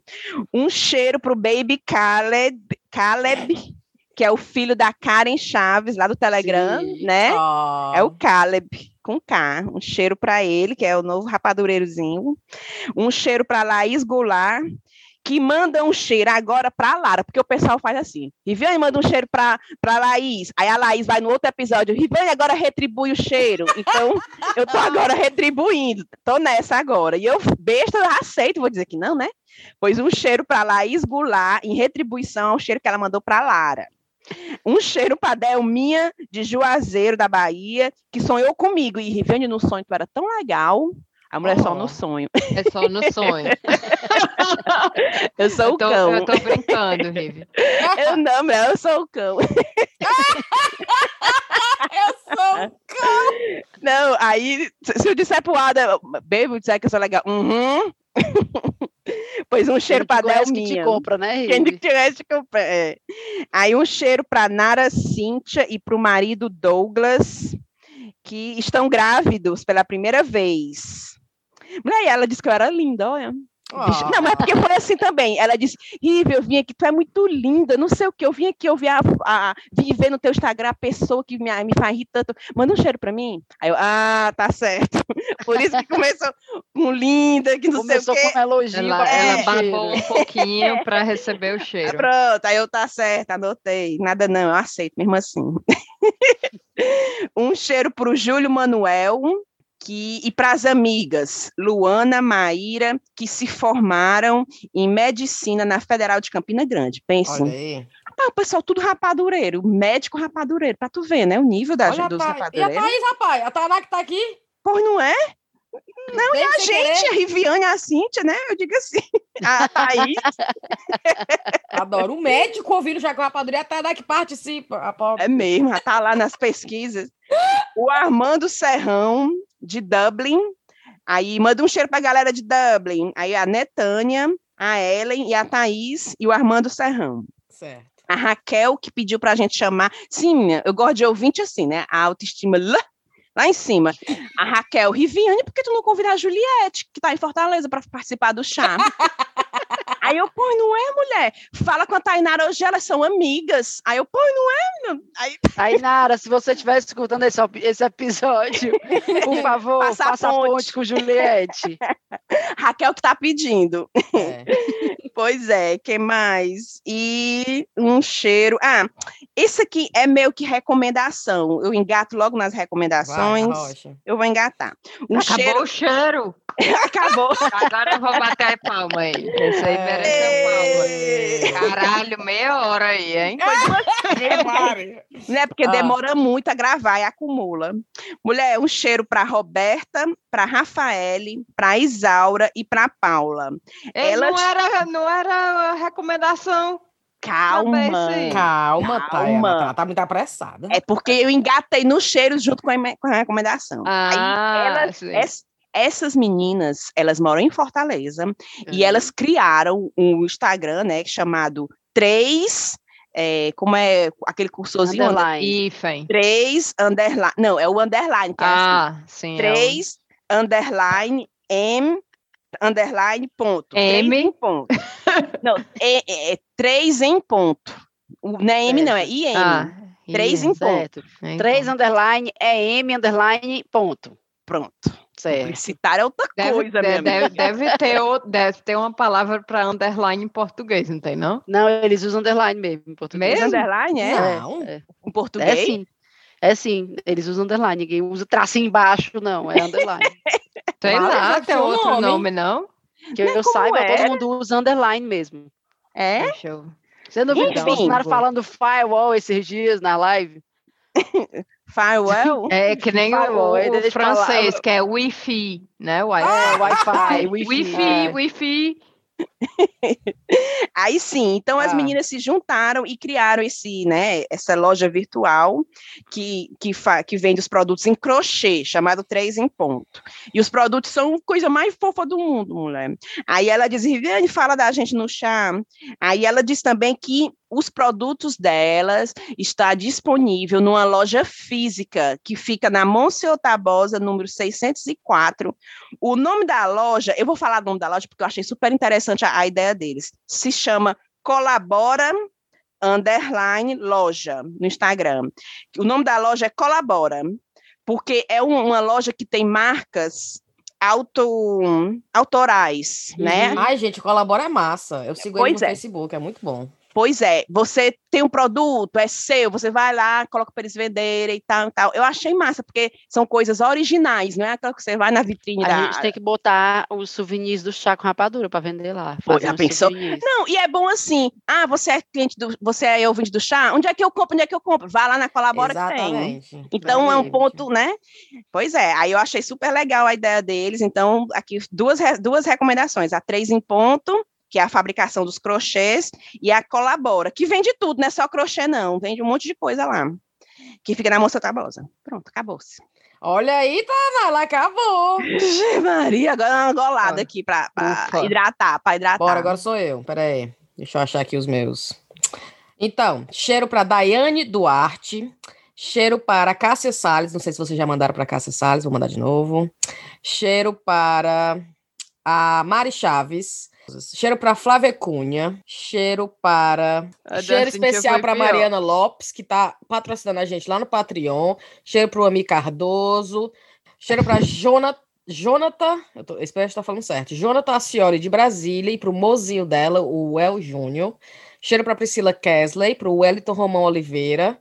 Um cheiro para o Baby Caleb, Caleb que é o filho da Karen Chaves, lá do Telegram, Sim. né? Oh. É o Caleb, com K. Um cheiro para ele, que é o novo rapadureirozinho. Um cheiro para Laís Goulart, que manda um cheiro agora para Lara, porque o pessoal faz assim. Riviane manda um cheiro para Laís. Aí a Laís vai no outro episódio. Riviane agora retribui o cheiro. Então, eu tô agora retribuindo. Tô nessa agora. E eu, besta, eu aceito, vou dizer que não, né? Pois um cheiro para Laís Goulart, em retribuição ao cheiro que ela mandou para Lara. Um cheiro para Delminha de Juazeiro, da Bahia, que sonhou comigo. E Riviane, no sonho, tu era tão legal. A mulher oh, só no sonho. É só no sonho. eu sou eu tô, o cão. Eu tô brincando, Rivi. Eu não, mulher, eu sou o cão. eu sou o cão. Não, aí, se eu disser pro Ada, bebo, disser que eu sou legal. Uhum. pois um cheiro para Delminha. que te compra, né, Quem te conhece compra. É. Aí um cheiro para Nara Cíntia e para o marido Douglas, que estão grávidos pela primeira vez. Mulher, ela disse que eu era linda, olha. Oh. Não, mas é porque foi assim também. Ela disse: Rive, eu vim aqui, tu é muito linda, não sei o que. Eu vim aqui, eu vi, a, a, vi ver no teu Instagram a pessoa que me, me faz rir tanto. Manda um cheiro pra mim. Aí eu, ah, tá certo. Por isso que começou com linda, que não começou sei o quê. com elogio. Ela, ela babou um pouquinho para receber o cheiro. Pronto, aí eu, tá certo, anotei. Nada não, eu aceito mesmo assim. um cheiro pro Júlio Manuel que, e para as amigas Luana, Maíra, que se formaram em medicina na Federal de Campina Grande. Pense. Ah, o pessoal tudo rapadureiro, médico rapadureiro, para tu ver, né? O nível da, Olha, dos rapadureiros. E a Thaís, rapaz? A Tainá que tá aqui? Pois não é? Não, e a gente, querer. a Riviane, a Cíntia, né? Eu digo assim, a Thaís. Adoro. O médico ouvindo já com a rapadureira, a Tainá que participa. É mesmo, tá lá nas pesquisas. O Armando Serrão, de Dublin. Aí manda um cheiro pra galera de Dublin. Aí a Netânia, a Ellen e a Thaís e o Armando Serrão. Certo. A Raquel, que pediu pra gente chamar. Sim, eu gosto de ouvinte assim, né? A autoestima lá, lá em cima. A Raquel, Riviane, por que tu não convida a Juliette, que tá em Fortaleza, para participar do chá? Aí eu, pô, não é, mulher? Fala com a Tainara hoje, elas são amigas. Aí eu, pô, não é, Aí... Tainara, se você estiver escutando esse, esse episódio, por favor, Passa faça a ponte. ponte com Juliette. Raquel que tá pedindo. É. pois é, que mais? E um cheiro. Ah, esse aqui é meio que recomendação. Eu engato logo nas recomendações. Vai, eu vou engatar. Um Acabou cheiro... o cheiro. Acabou. Agora eu vou bater palma aí. Esse aí mereceu palma. Caralho, meia hora aí, hein? Não é porque ah. demora muito a gravar e acumula. Mulher, um cheiro para Roberta, para Rafaele, para Isaura e para Paula. Ela... Não, era, não era recomendação. Calma, calma, calma. Ela tá muito apressada. É porque eu engatei nos cheiros junto com a, com a recomendação. Ah, Aí elas, essas meninas, elas moram em Fortaleza uhum. e elas criaram um Instagram, né, chamado Três é, como é aquele cursorzinho? Underline. Ifen. Três, underline. Não, é o underline. Que ah, é assim. sim. Três, é o... underline, M, underline, ponto. M. Três ponto. não, é, é, é, três em ponto. Não é M, não, é IM. Ah, três em certo. ponto. Então. Três, underline, é M, underline, ponto. Pronto. Certo. Publicitar é outra deve, coisa, deve, deve, deve, ter, deve ter uma palavra para underline em português, não tem, não? Não, eles usam underline mesmo em português. Mesmo? Underline, é? Não. É, Em português? É sim. É sim, eles usam underline. Ninguém usa tracinho embaixo, não. É underline. Sei lá, tem outro nome. nome, não? Que eu saiba, é? todo mundo usa underline mesmo. É? Deixa eu... Você não viu o Bolsonaro falando firewall esses dias na live? Firewall? É que nem Firewall, o, o francês, falar. que é Wi-Fi, né? Wi-Fi. É, Wi-Fi. Wi-Fi, é. Wi-Fi. Aí sim, então as ah. meninas se juntaram e criaram esse, né, essa loja virtual que, que, fa, que vende os produtos em crochê, chamado Três em Ponto. E os produtos são a coisa mais fofa do mundo, mulher. Aí ela diz, Viviane, fala da gente no chá. Aí ela diz também que os produtos delas está disponível numa loja física que fica na Monsenhor Tabosa, número 604. O nome da loja, eu vou falar o nome da loja porque eu achei super interessante a, a ideia deles. Se chama Colabora underline loja no Instagram. O nome da loja é Colabora, porque é um, uma loja que tem marcas auto, autorais, né? uhum. né? Ai, gente, Colabora é massa. Eu sigo pois ele no é. Facebook, é muito bom. Pois é, você tem um produto, é seu, você vai lá, coloca para eles venderem e tal, e tal. Eu achei massa, porque são coisas originais, não é aquela que você vai na vitrine a da... gente tem que botar os souvenirs do chá com rapadura para vender lá. Já pensou? Não, e é bom assim, ah, você é cliente do, você é ouvinte do chá, onde é que eu compro, onde é que eu compro? Vá lá na Colabora Exatamente. que tem. Então é um ponto, né? Pois é, aí eu achei super legal a ideia deles, então aqui duas, duas recomendações, a três em ponto que é a fabricação dos crochês, e a Colabora, que vende tudo, não é só crochê, não, vende um monte de coisa lá, que fica na Moça Tabosa. Pronto, acabou-se. Olha aí, Tana, ela acabou. Maria, agora uma golada aqui para hidratar, para hidratar. Bora, agora sou eu, peraí, deixa eu achar aqui os meus. Então, cheiro para Daiane Duarte, cheiro para Cássia Salles, não sei se vocês já mandaram para Cássia Salles, vou mandar de novo. Cheiro para a Mari Chaves, Cheiro para Flávia Cunha. Cheiro para. A cheiro especial para Mariana Lopes, que está patrocinando a gente lá no Patreon. Cheiro para o Ami Cardoso. Cheiro para Jonathan. Jonathan, eu tô, espero estar falando certo. Jonathan Acioli de Brasília e para o mozinho dela, o El Júnior. Cheiro para Priscila Kesley, para o Wellington Romão Oliveira.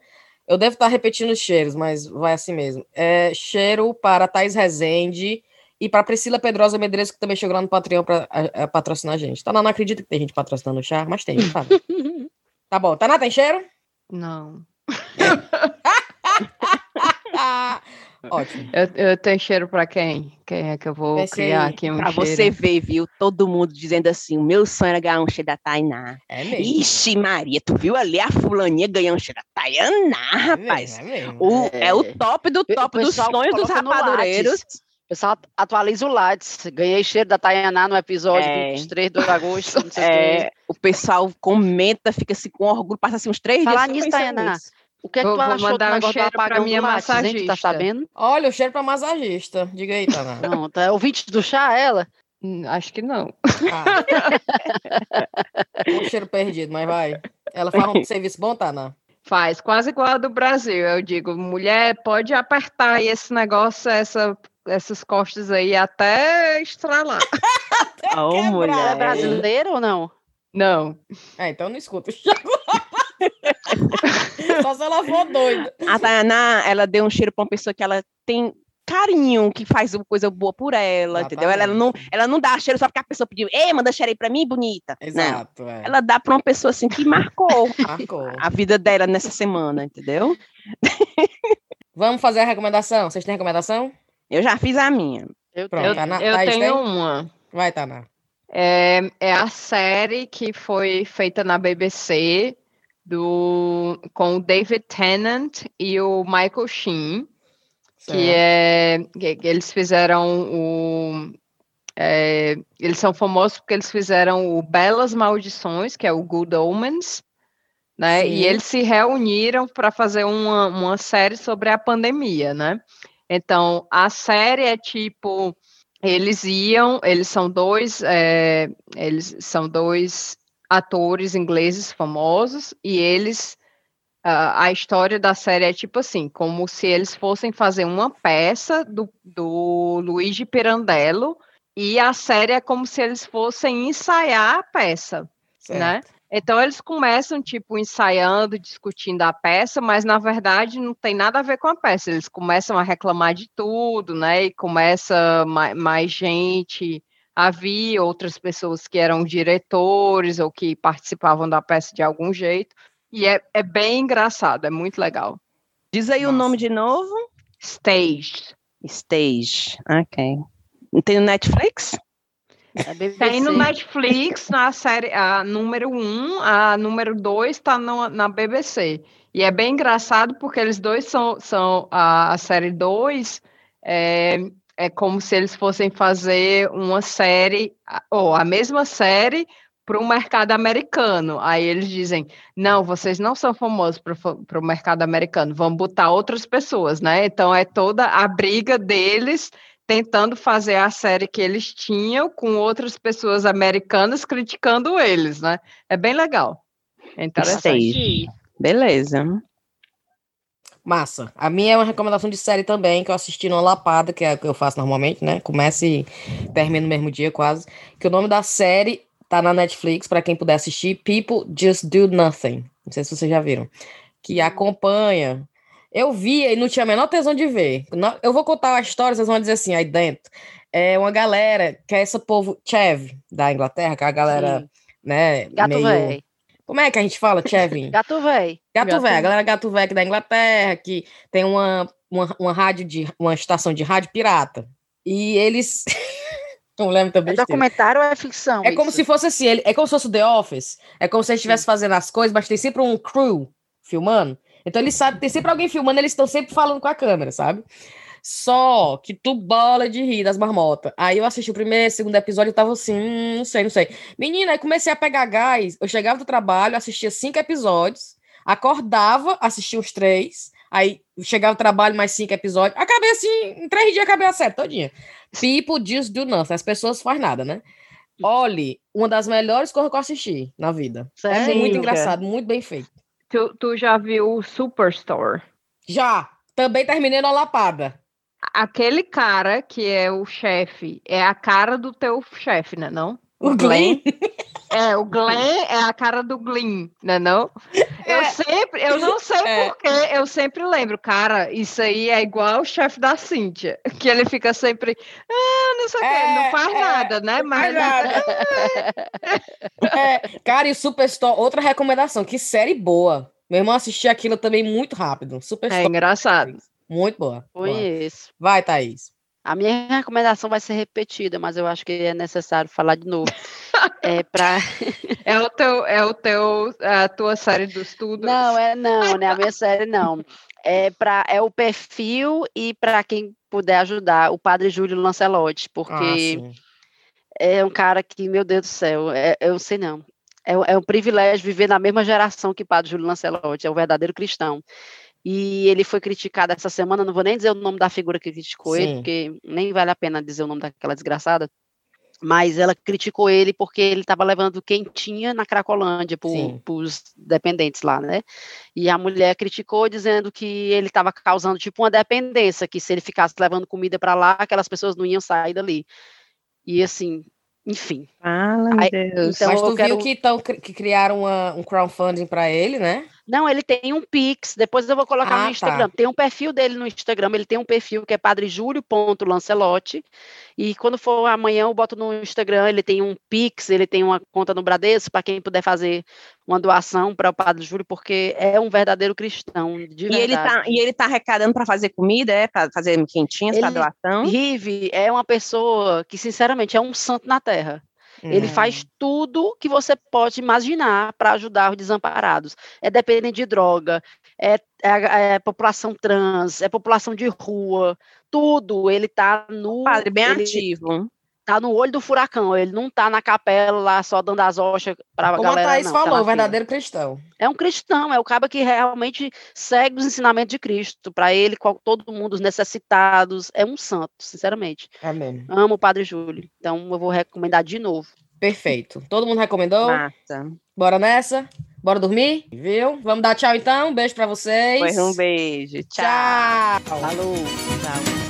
Eu devo estar repetindo os cheiros, mas vai assim mesmo. É, cheiro para Thais Rezende, e para Priscila Pedrosa Medeiros, que também chegou lá no Patreon para patrocinar a gente. Tá, não, não acredito que tem gente patrocinando o chá, mas tem, sabe? tá bom. Tá, tem cheiro? Não. Ótimo. Eu, eu, tenho cheiro para quem? Quem é que eu vou Pensei criar aqui um pra cheiro? você ver, viu? Todo mundo dizendo assim: o meu sonho era ganhar um cheiro da Tainá. É mesmo. Ixi, Maria, tu viu ali a fulaninha ganhando um cheiro da Tainá, rapaz? É, mesmo, é, mesmo. O, é. é o top do top dos sonhos dos rapadureiros. Pessoal atualiza o Lattes. Ganhei cheiro da Tayaná no episódio é. 23 de agosto. É, o pessoal comenta, fica assim com orgulho, passa assim uns três Falar dias. Falar nisso, Tayaná. O que é que vou, tu achou do negócio cheiro do apagão minha massagista. tá sabendo? Olha, o cheiro pra massagista. Diga aí, Tayaná. Não, tá ouvinte do chá, ela? Hum, acho que não. Ah. um cheiro perdido, mas vai. Ela fala um serviço bom, Tayaná? Faz, quase igual a do Brasil. Eu digo, mulher, pode apertar esse negócio, essa, essas costas aí até estralar. até oh, mulher. É brasileira ou não? Não. É, então não escuta. Só se ela for doida. A Tainá, ela deu um cheiro para uma pessoa que ela tem carinho, que faz coisa boa por ela, Exatamente. entendeu? Ela, ela, não, ela não dá cheiro só porque a pessoa pediu, ei, manda cheiro aí pra mim, bonita. Exato. É. Ela dá pra uma pessoa assim que marcou, marcou. a vida dela nessa semana, entendeu? Vamos fazer a recomendação. Vocês têm recomendação? Eu já fiz a minha. Eu, Pronto, eu, Tana, eu tenho tem? uma. Vai, Tana. É, é a série que foi feita na BBC do, com o David Tennant e o Michael Sheen que é que eles fizeram o é, eles são famosos porque eles fizeram o Belas Maldições, que é o Good Omens, né? Sim. E eles se reuniram para fazer uma, uma série sobre a pandemia, né? Então, a série é tipo, eles iam, eles são dois, é, eles são dois atores ingleses famosos e eles a história da série é tipo assim, como se eles fossem fazer uma peça do, do Luigi Pirandello e a série é como se eles fossem ensaiar a peça, né? certo. né? Então eles começam tipo ensaiando, discutindo a peça, mas na verdade não tem nada a ver com a peça. Eles começam a reclamar de tudo, né? E começa mais, mais gente. Havia outras pessoas que eram diretores ou que participavam da peça de algum jeito, e é, é bem engraçado, é muito legal. Diz aí Nossa. o nome de novo. Stage. Stage, ok. Tem no Netflix? É Tem no Netflix, na série a número 1, um, a número 2 está na BBC. E é bem engraçado porque eles dois são, são a, a série 2 é, é como se eles fossem fazer uma série, ou a mesma série, para o mercado americano. Aí eles dizem: não, vocês não são famosos para o mercado americano, vamos botar outras pessoas, né? Então é toda a briga deles tentando fazer a série que eles tinham com outras pessoas americanas criticando eles, né? É bem legal. É interessante. Beleza. Massa. A minha é uma recomendação de série também, que eu assisti no Lapada, que é o que eu faço normalmente, né? Começa e termina no mesmo dia, quase. Que o nome da série Tá na Netflix, para quem puder assistir. People Just Do Nothing. Não sei se vocês já viram. Que acompanha. Eu vi e não tinha a menor tesão de ver. Eu vou contar a história, vocês vão dizer assim, aí dentro. É uma galera, que é esse povo Chev, da Inglaterra, que é a galera, Sim. né? Gato meio... véi. Como é que a gente fala, Chevin? gato véi. Gato, véi, a galera gato véi da Inglaterra, que tem uma, uma, uma rádio de uma estação de rádio pirata. E eles Não lembro também. É documentário ou é ficção? É isso? como se fosse assim, ele, é como se fosse The Office. É como se ele estivesse fazendo as coisas, mas tem sempre um crew filmando. Então ele sabe, tem sempre alguém filmando, eles estão sempre falando com a câmera, sabe? Só que tu bola de rir das marmotas. Aí eu assisti o primeiro, segundo episódio, eu tava assim, hum, não sei, não sei. Menina, aí comecei a pegar gás. Eu chegava do trabalho, assistia cinco episódios, acordava, assistia os três, aí chegava do trabalho, mais cinco episódios. Acabei assim, em três dias acabei a série todinha. People just do nothing. As pessoas fazem nada, né? Olhe, uma das melhores coisas que eu assisti na vida. Sério? É muito engraçado, muito bem feito. Tu, tu já viu o Superstore? Já. Também terminei na lapada. Aquele cara que é o chefe, é a cara do teu chefe, né? Não? O Glenn? É, o Glenn é a cara do Glenn, né não? Eu é. sempre, eu não sei é. porquê, eu sempre lembro, cara, isso aí é igual o chefe da Cíntia, que ele fica sempre, ah, não sei o é, quê, não faz é, nada, né? Mas nada. é, cara, e o Superstore, outra recomendação, que série boa. Meu irmão assistiu aquilo também muito rápido. Superstore. É engraçado. Muito boa. Foi isso. Vai, Thaís. A minha recomendação vai ser repetida, mas eu acho que é necessário falar de novo. é para é o teu é o teu a tua série do estudo. Não, é não, né? A minha série não. é, pra, é o perfil e para quem puder ajudar, o padre Júlio Lancelotti, porque ah, é um cara que, meu Deus do céu, é, eu sei não. É, é um privilégio viver na mesma geração que o padre Júlio Lancelotti, é um verdadeiro cristão. E ele foi criticado essa semana, não vou nem dizer o nome da figura que criticou Sim. ele, porque nem vale a pena dizer o nome daquela desgraçada mas ela criticou ele porque ele estava levando quentinha na Cracolândia para os dependentes lá, né? E a mulher criticou dizendo que ele estava causando tipo uma dependência, que se ele ficasse levando comida para lá, aquelas pessoas não iam sair dali. E assim, enfim. Fala, meu Deus. Então, Mas tu quero... viu que, tão, que criaram uma, um crowdfunding para ele, né? Não, ele tem um Pix, depois eu vou colocar ah, no tá. Instagram. Tá. Tem um perfil dele no Instagram, ele tem um perfil que é padrejúlio.lancelotti. E quando for amanhã, eu boto no Instagram, ele tem um Pix, ele tem uma conta no Bradesco, para quem puder fazer uma doação para o Padre Júlio, porque é um verdadeiro cristão, de e Ele tá, e ele tá arrecadando para fazer comida, é? Para fazer quentinhas para doação? Rive é uma pessoa que, sinceramente, é um santo na terra. Ele faz uhum. tudo que você pode imaginar para ajudar os desamparados. É dependente de droga, é, é, é, população trans, é população de rua, tudo. Ele está no. Padre, bem ele, ativo tá no olho do furacão, ele não tá na capela lá só dando as hoxas pra Como galera. Como a Thaís não, tá falou, tá verdadeiro cristão. É um cristão, é o cara que realmente segue os ensinamentos de Cristo. Para ele, todo mundo, os necessitados, é um santo, sinceramente. Mesmo. Amo o Padre Júlio. Então eu vou recomendar de novo. Perfeito. Todo mundo recomendou? Massa. Bora nessa? Bora dormir? Viu? Vamos dar tchau então. Um beijo para vocês. Pois um beijo. Tchau. tchau. Falou. Tchau.